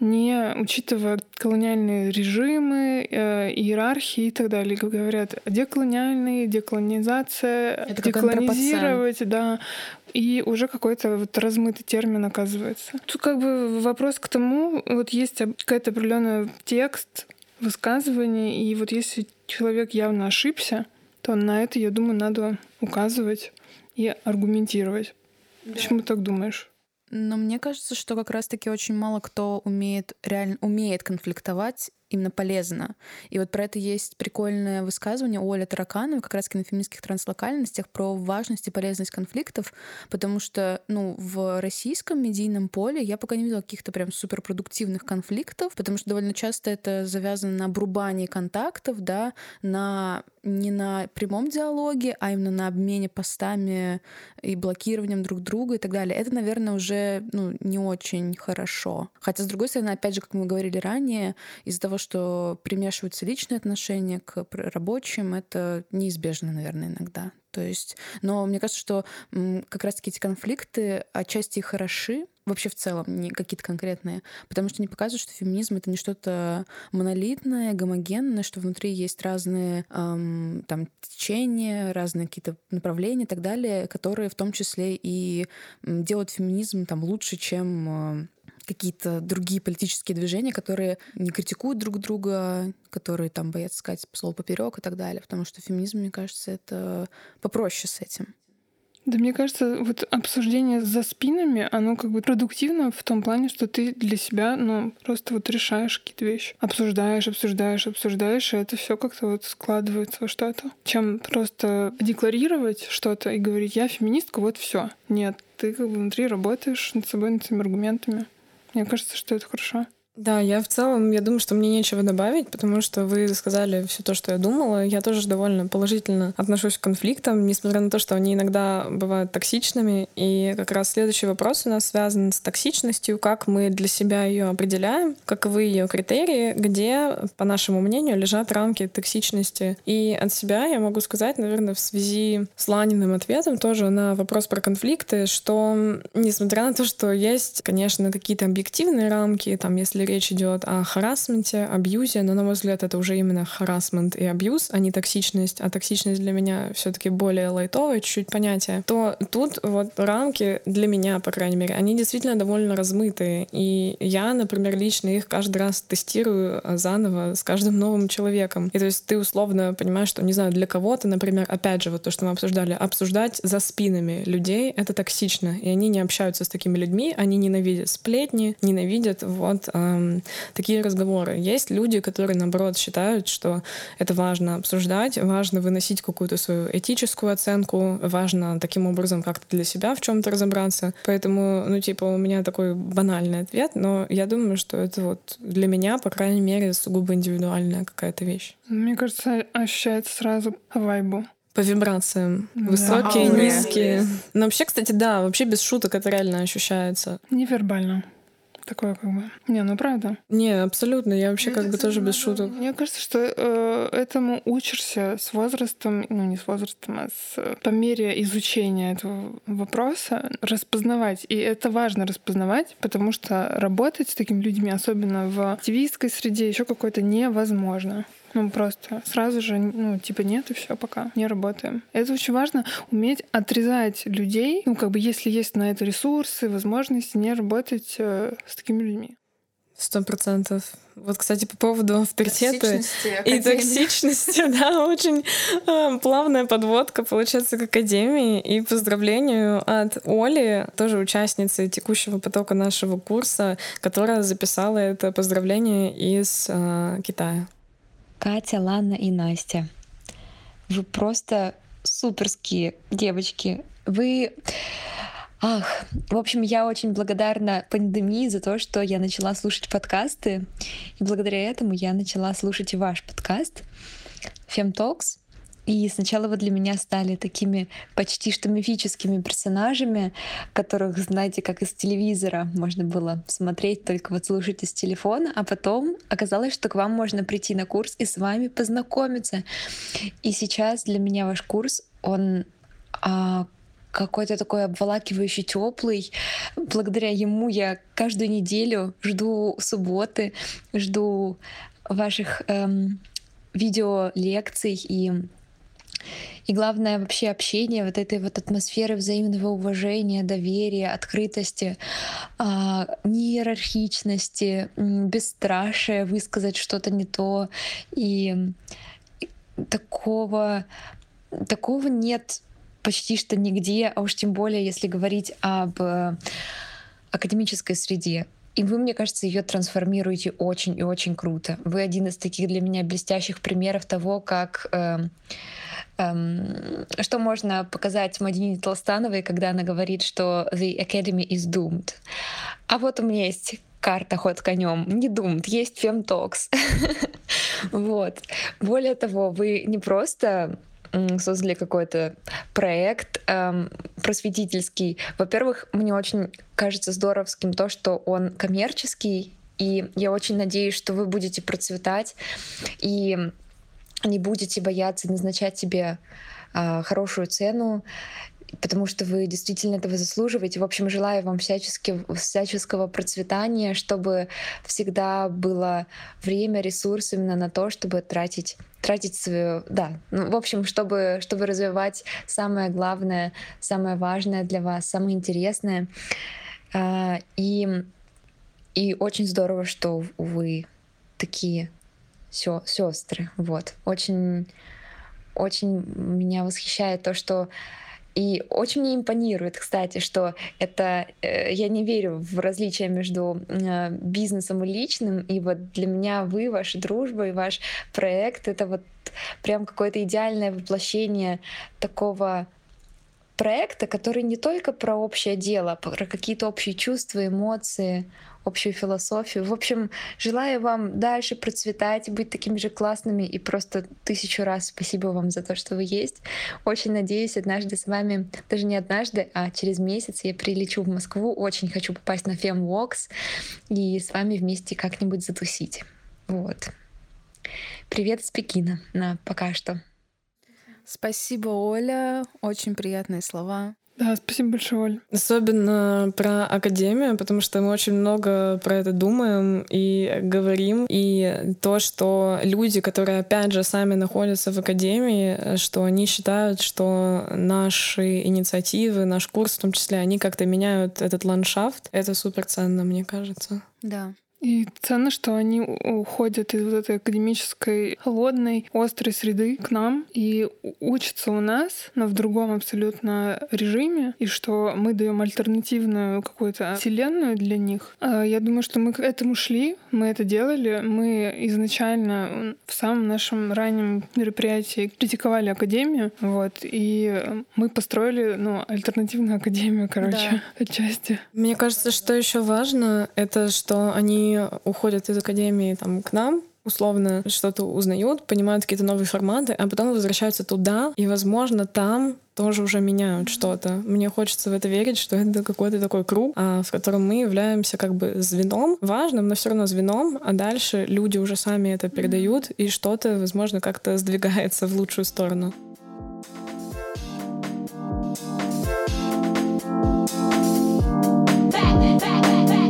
не учитывая колониальные режимы, э, иерархии и так далее. Как говорят, деколониальный, деколонизация, Это деколонизировать, да. И уже какой-то вот размытый термин оказывается. Тут как бы вопрос к тому, вот есть какой-то определенный текст, высказывание, и вот если человек явно ошибся, то на это, я думаю, надо указывать и аргументировать. Почему так думаешь? Но мне кажется, что как раз-таки очень мало кто умеет реально умеет конфликтовать именно полезно. И вот про это есть прикольное высказывание у Оли Таракановой, как раз на феминистских транслокальностях, про важность и полезность конфликтов, потому что, ну, в российском медийном поле я пока не видела каких-то прям суперпродуктивных конфликтов, потому что довольно часто это завязано на обрубании контактов, да, на не на прямом диалоге, а именно на обмене постами и блокированием друг друга и так далее. Это, наверное, уже ну, не очень хорошо. Хотя, с другой стороны, опять же, как мы говорили ранее, из-за того, что примешиваются личные отношения к рабочим, это неизбежно, наверное, иногда. То есть, но мне кажется, что как раз-таки эти конфликты отчасти хороши, вообще в целом, не какие-то конкретные, потому что они показывают, что феминизм — это не что-то монолитное, гомогенное, что внутри есть разные эм, там течения, разные какие-то направления и так далее, которые в том числе и делают феминизм там лучше, чем э, какие-то другие политические движения, которые не критикуют друг друга, которые там боятся сказать слово поперек и так далее. Потому что феминизм, мне кажется, это попроще с этим. Да мне кажется, вот обсуждение за спинами, оно как бы продуктивно в том плане, что ты для себя, ну, просто вот решаешь какие-то вещи. Обсуждаешь, обсуждаешь, обсуждаешь, и это все как-то вот складывается во что-то. Чем просто декларировать что-то и говорить, я феминистка, вот все. Нет, ты как бы внутри работаешь над собой, над своими аргументами. Мне кажется, что это хорошо. Да, я в целом, я думаю, что мне нечего добавить, потому что вы сказали все то, что я думала. Я тоже довольно положительно отношусь к конфликтам, несмотря на то, что они иногда бывают токсичными. И как раз следующий вопрос у нас связан с токсичностью, как мы для себя ее определяем, каковы ее критерии, где, по нашему мнению, лежат рамки токсичности. И от себя я могу сказать, наверное, в связи с Ланиным ответом тоже на вопрос про конфликты, что несмотря на то, что есть, конечно, какие-то объективные рамки, там, если речь идет о харасменте, абьюзе, но, на мой взгляд, это уже именно харасмент и абьюз, а не токсичность, а токсичность для меня все таки более лайтовое чуть-чуть понятие, то тут вот рамки для меня, по крайней мере, они действительно довольно размытые. И я, например, лично их каждый раз тестирую а, заново с каждым новым человеком. И то есть ты условно понимаешь, что, не знаю, для кого-то, например, опять же, вот то, что мы обсуждали, обсуждать за спинами людей — это токсично. И они не общаются с такими людьми, они ненавидят сплетни, ненавидят вот эм, такие разговоры. Есть люди, которые, наоборот, считают, что это важно обсуждать, важно выносить какую-то свою этическую оценку, важно таким образом как-то для себя в чем-то разобраться. Поэтому, ну, типа, у меня такой банальный ответ, но я думаю, что это вот для меня, по крайней мере, сугубо индивидуальная какая-то вещь. Мне кажется, ощущается сразу вайбу. По вибрациям. Да. Высокие, Да. низкие. Но вообще, кстати, да, вообще без шуток это реально ощущается. Невербально. Такое как бы. Не, ну правда. Не, абсолютно. Я вообще как бы тоже без шуток. Мне кажется, что э, этому учишься с возрастом, ну не с возрастом, а с, по мере изучения этого вопроса распознавать. И это важно распознавать, потому что работать с такими людьми, особенно в активистской среде, еще какой-то невозможно. Ну, просто сразу же, ну, типа, нет, и все, пока, не работаем. Это очень важно, уметь отрезать людей, ну, как бы, если есть на это ресурсы, возможности, не работать э, с такими людьми. Сто процентов. Вот, кстати, по поводу авторитета Токсичности и токсичности, да, очень э, плавная подводка получается к академии. И поздравлению от Оли, тоже участницы текущего потока нашего курса, которая записала это поздравление из э, Китая. Катя, Лана и Настя. Вы просто суперские девочки. Вы... Ах, в общем, я очень благодарна пандемии за то, что я начала слушать подкасты. И благодаря этому я начала слушать и ваш подкаст Femtalks. И сначала вы для меня стали такими почти что мифическими персонажами, которых, знаете, как из телевизора можно было смотреть, только вот слушать из телефона, а потом оказалось, что к вам можно прийти на курс и с вами познакомиться. И сейчас для меня ваш курс, он а, какой-то такой обволакивающий, теплый. Благодаря ему я каждую неделю жду субботы, жду ваших эм, видео лекций и и главное вообще общение, вот этой вот атмосферы взаимного уважения, доверия, открытости, а, неиерархичности, м, бесстрашия высказать что-то не то. И и такого, такого нет почти что нигде, а уж тем более, если говорить об э, академической среде. И вы, мне кажется, ее трансформируете очень и очень круто. Вы один из таких для меня блестящих примеров того, как эм, эм, что можно показать Мадине Толстановой, когда она говорит, что The Academy is doomed. А вот у меня есть карта ход конем. Не doomed, есть Femtalks. Вот. Более того, вы не просто создали какой-то проект эм, просветительский. Во-первых, мне очень кажется здоровским то, что он коммерческий, и я очень надеюсь, что вы будете процветать и не будете бояться назначать себе а, хорошую цену, потому что вы действительно этого заслуживаете. В общем, желаю вам всячески, всяческого процветания, чтобы всегда было время, ресурс именно на то, чтобы тратить тратить свою, да, ну, в общем, чтобы, чтобы развивать самое главное, самое важное для вас, самое интересное. А, И, и очень здорово, что вы такие сестры. Вот. Очень, очень меня восхищает то, что и очень мне импонирует, кстати, что это э, я не верю в различия между э, бизнесом и личным, и вот для меня вы, ваша дружба и ваш проект это вот прям какое-то идеальное воплощение такого проекта, который не только про общее дело, а про какие-то общие чувства, эмоции, общую философию. В общем, желаю вам дальше процветать, быть такими же классными и просто тысячу раз спасибо вам за то, что вы есть. Очень надеюсь, однажды с вами, даже не однажды, а через месяц я прилечу в Москву. Очень хочу попасть на FemWalks и с вами вместе как-нибудь затусить. Вот. Привет из Пекина. На пока что. Спасибо, Оля. Очень приятные слова. Да, спасибо большое, Оль. Особенно про академию, потому что мы очень много про это думаем и говорим. И то, что люди, которые, опять же, сами находятся в академии, что они считают, что наши инициативы, наш курс в том числе, они как-то меняют этот ландшафт, это супер ценно, мне кажется. Да. И ценно, что они уходят из вот этой академической, холодной, острой среды к нам и учатся у нас, но в другом абсолютно режиме, и что мы даем альтернативную какую-то вселенную для них. А, Я думаю, что мы к этому шли, мы это делали. Мы изначально в самом нашем раннем мероприятии критиковали академию, вот, и мы построили, ну, альтернативную академию, короче, отчасти. Мне кажется, что еще важно, это что они уходят из академии там, к нам условно что-то узнают, понимают какие-то новые форматы, а потом возвращаются туда, и, возможно, там тоже уже меняют что-то. Мне хочется в это верить, что это какой-то такой круг, а, в котором мы являемся как бы звеном, важным, но все равно звеном, а дальше люди уже сами это передают, и что-то, возможно, как-то сдвигается в лучшую сторону. Back, back, back, back.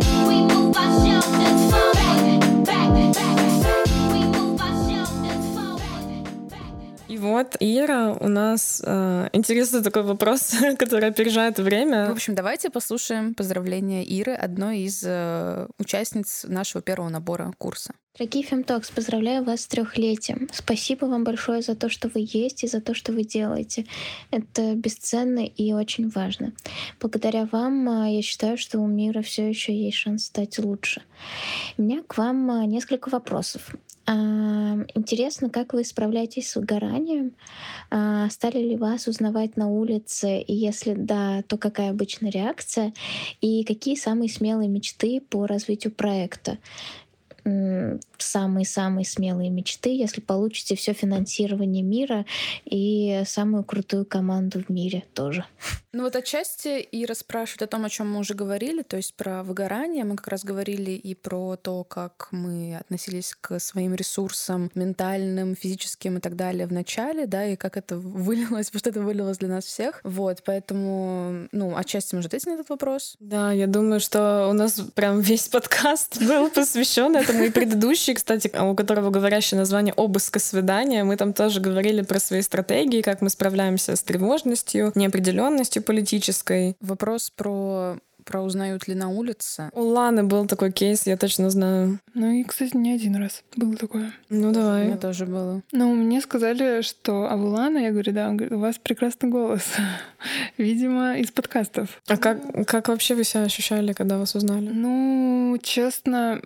Вот, Ира, у нас э, интересный такой вопрос, который опережает время. В общем, давайте послушаем поздравления Иры, одной из э, участниц нашего первого набора курса. Дорогие Фемтокс, поздравляю вас с трехлетием. Спасибо вам большое за то, что вы есть и за то, что вы делаете. Это бесценно и очень важно. Благодаря вам а, я считаю, что у мира все еще есть шанс стать лучше. У меня к вам а, несколько вопросов. Интересно, как вы справляетесь с выгоранием? А, Стали ли вас узнавать на улице? И если да, то какая обычная реакция? И какие самые смелые мечты по развитию проекта? Самые-самые смелые мечты, если получите все финансирование мира и самую крутую команду в мире тоже. Ну вот отчасти Ира спрашивает о том, о чем мы уже говорили, то есть про выгорание. Мы как раз говорили и про то, как мы относились к своим ресурсам ментальным, физическим и так далее в начале, да, и как это вылилось, потому что это вылилось для нас всех. Вот, поэтому, ну, отчасти мы уже ответили на этот вопрос. Да, я думаю, что у нас прям весь подкаст был посвящен этому. И предыдущий, кстати, у которого говорящее название «Обыска свидания», мы там тоже говорили про свои стратегии, как мы справляемся с тревожностью, неопределенностью политической. Вопрос про про узнают ли на улице. У Ланы был такой кейс, я точно знаю. Ну и, кстати, не один раз было такое. Ну У давай. меня тоже было. Ну, мне сказали, что а вы Лана? Я говорю, да. Он говорит, у вас прекрасный голос. Видимо, из подкастов. А как, как вообще вы себя ощущали, когда вас узнали? Ну, честно,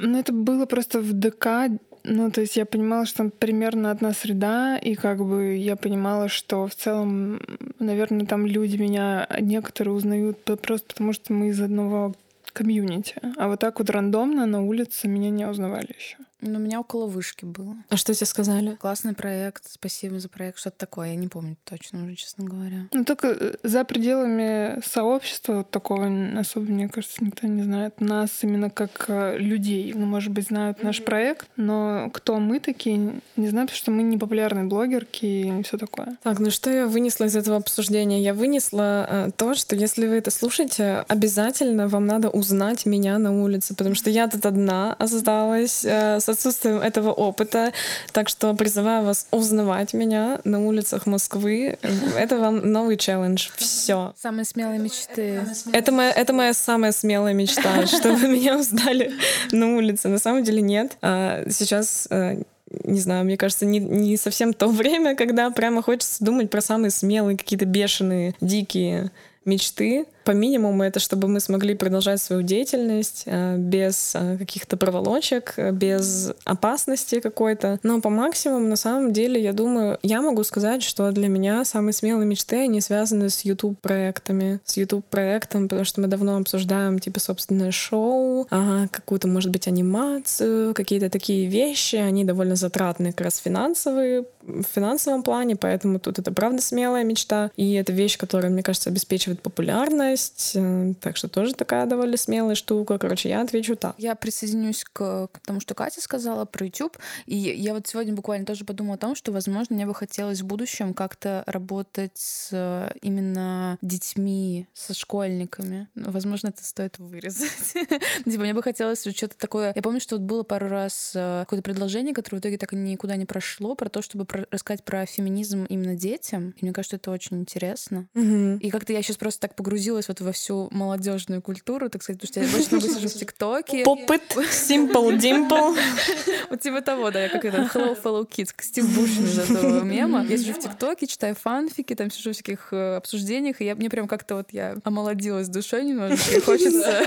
ну это было просто в ДК. Ну, то есть я понимала, что там примерно одна среда, и как бы я понимала, что в целом, наверное, там люди меня некоторые узнают просто потому, что мы из одного комьюнити. А вот так вот рандомно на улице меня не узнавали еще. Ну, у меня около вышки было. А что тебе сказали? Классный проект, спасибо за проект, что-то такое. Я не помню точно уже, честно говоря. Ну, только э, за пределами сообщества вот такого особо, мне кажется, никто не знает. Нас именно как э, людей. Ну, может быть, знают наш проект, но кто мы такие, не знаю, потому что мы не популярные блогерки и все такое. Так, ну что я вынесла из этого обсуждения? Я вынесла э, то, что если вы это слушаете, обязательно вам надо узнать меня на улице, потому что я тут одна осталась э, с отсутствием этого опыта, так что призываю вас узнавать меня на улицах Москвы. Это вам новый челлендж. Все. Самые смелые мечты. Это моя, это моя самая смелая мечта, чтобы меня узнали на улице. На самом деле нет. А, Сейчас э, не знаю, мне кажется, не, не совсем то время, когда прямо хочется думать про самые смелые, какие-то бешеные, дикие мечты. По минимуму это чтобы мы смогли продолжать свою деятельность э, без э, каких-то проволочек, э, без опасности какой-то. Но по максимуму, на самом деле, я думаю, я могу сказать, что для меня самые смелые мечты, они связаны с YouTube-проектами. С YouTube-проектом, потому что мы давно обсуждаем, типа, собственное шоу, какую-то, может быть, анимацию, какие-то такие вещи. Они довольно затратные как раз финансовые, в финансовом плане, поэтому тут это правда смелая мечта. И это вещь, которая, мне кажется, обеспечивает популярность. Э, Так что тоже такая довольно смелая штука. Короче, я отвечу так. Я присоединюсь к, к тому, что Катя сказала про YouTube. И я вот сегодня буквально тоже подумала о том, что, возможно, мне бы хотелось в будущем как-то работать с э, именно детьми, со школьниками. Ну, Возможно, это стоит вырезать. Типа, мне бы хотелось что-то такое... Я помню, что вот было пару раз э, какое-то предложение, которое в итоге так и никуда не прошло, про то, чтобы рассказать про феминизм именно детям. И мне кажется, это очень интересно. И как-то я сейчас просто так погрузилась вот во всю молодежную культуру, так сказать, потому что я больше много сижу в ТикТоке. It, simple dimple. Вот типа того, да, я как это, Hello Fellow Kids, как Стив Бушеми из этого мема. Я сижу в ТикТоке, читаю фанфики, там сижу в всяких э, обсуждениях, и я, мне прям как-то вот я омолодилась душой немножечко, и хочется...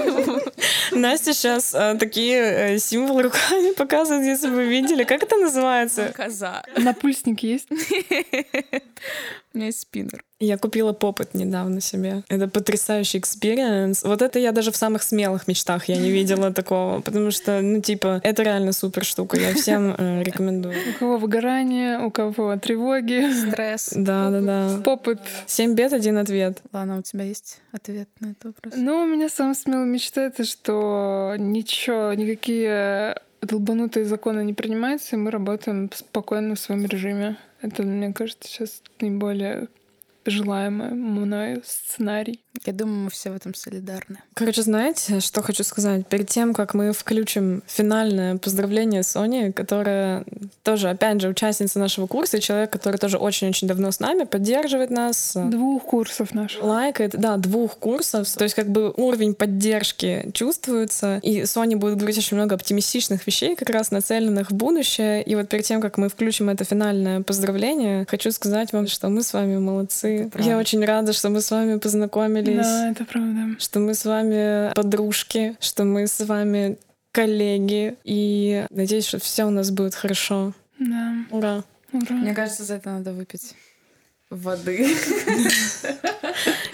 Настя сейчас э, такие э, символы руками показывает, если бы вы видели. Как это называется? Коза. Напульсник есть? У меня есть спиннер. Я купила pop it недавно себе. Это потрясающий experience. Вот это я даже в самых смелых мечтах я не видела такого, потому что, ну, типа, это реально супер штука. Я всем э, рекомендую. У кого выгорание, у кого тревоги. Стресс. Да, да, да. Попыт. Семь бед, один ответ. Ладно, у тебя есть ответ на этот вопрос? Ну, у меня самая смелая мечта — это что ничего, никакие долбанутые законы не принимаются, и мы работаем спокойно в своем режиме. Это, мне кажется, сейчас наиболее желаемый мною сценарий. Я думаю, мы все в этом солидарны. Короче, знаете, что хочу сказать? Перед тем, как мы включим финальное поздравление Сони, которая тоже, опять же, участница нашего курса, и человек, который тоже очень-очень давно с нами, поддерживает нас. Двух курсов наших. Лайкает, да, двух курсов. То есть как бы уровень поддержки чувствуется, и Соня будет говорить очень много оптимистичных вещей, как раз нацеленных в будущее. И вот перед тем, как мы включим это финальное поздравление, хочу сказать вам, что мы с вами молодцы. Я очень рада, что мы с вами познакомились Да, это правда. что мы с вами подружки, что мы с вами коллеги, и надеюсь, что все у нас будет хорошо. Да. Ура! Ура. Мне кажется, за это надо выпить воды.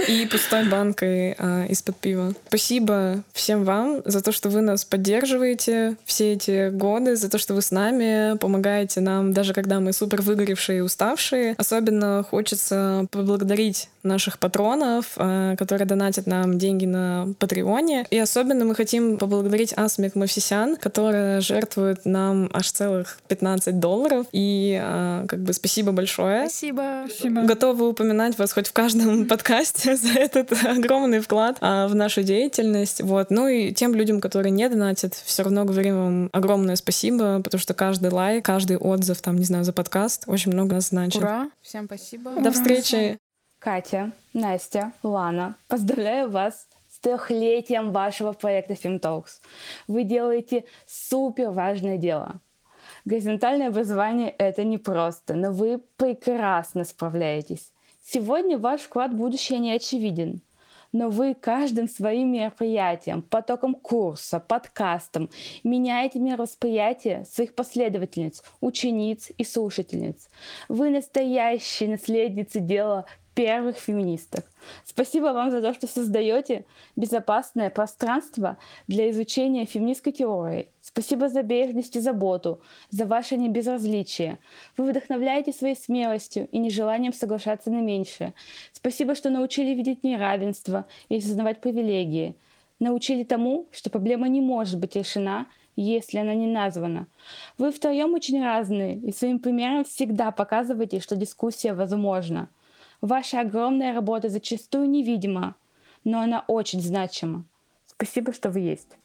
И пустой банкой а, из-под пива. Спасибо всем вам за то, что вы нас поддерживаете все эти годы, за то, что вы с нами, помогаете нам, даже когда мы супер выгоревшие и уставшие. Особенно хочется поблагодарить наших патронов, а, которые донатят нам деньги на Патреоне. И особенно мы хотим поблагодарить Асмик Мавсисян, которая жертвует нам аж целых 15 долларов. И а, как бы спасибо большое. Спасибо. Спасибо. Готовы упоминать вас хоть в каждом подкасте за этот огромный вклад а, в нашу деятельность. Вот. Ну и тем людям, которые не донатят, все равно говорим вам огромное спасибо, потому что каждый лайк, каждый отзыв, там, не знаю, за подкаст очень много нас значит. Ура. Всем спасибо. До встречи. Катя, Настя, Лана, поздравляю вас с трехлетием вашего проекта FilmTalks. Вы делаете супер важное дело. Горизонтальное образование — это непросто, но вы прекрасно справляетесь. Сегодня ваш вклад в будущее не очевиден, но вы каждым своим мероприятием, потоком курса, подкастом меняете мировосприятие своих последовательниц, учениц и слушательниц. Вы настоящие наследницы дела первых феминисток. Спасибо вам за то, что создаете безопасное пространство для изучения феминистской теории. Спасибо за бережность и заботу, за ваше небезразличие. Вы вдохновляете своей смелостью и нежеланием соглашаться на меньшее. Спасибо, что научили видеть неравенство и осознавать привилегии. Научили тому, что проблема не может быть решена, если она не названа. Вы втроем очень разные, и своим примером всегда показываете, что дискуссия возможна. Ваша огромная работа зачастую невидима, но она очень значима. Спасибо, что вы есть.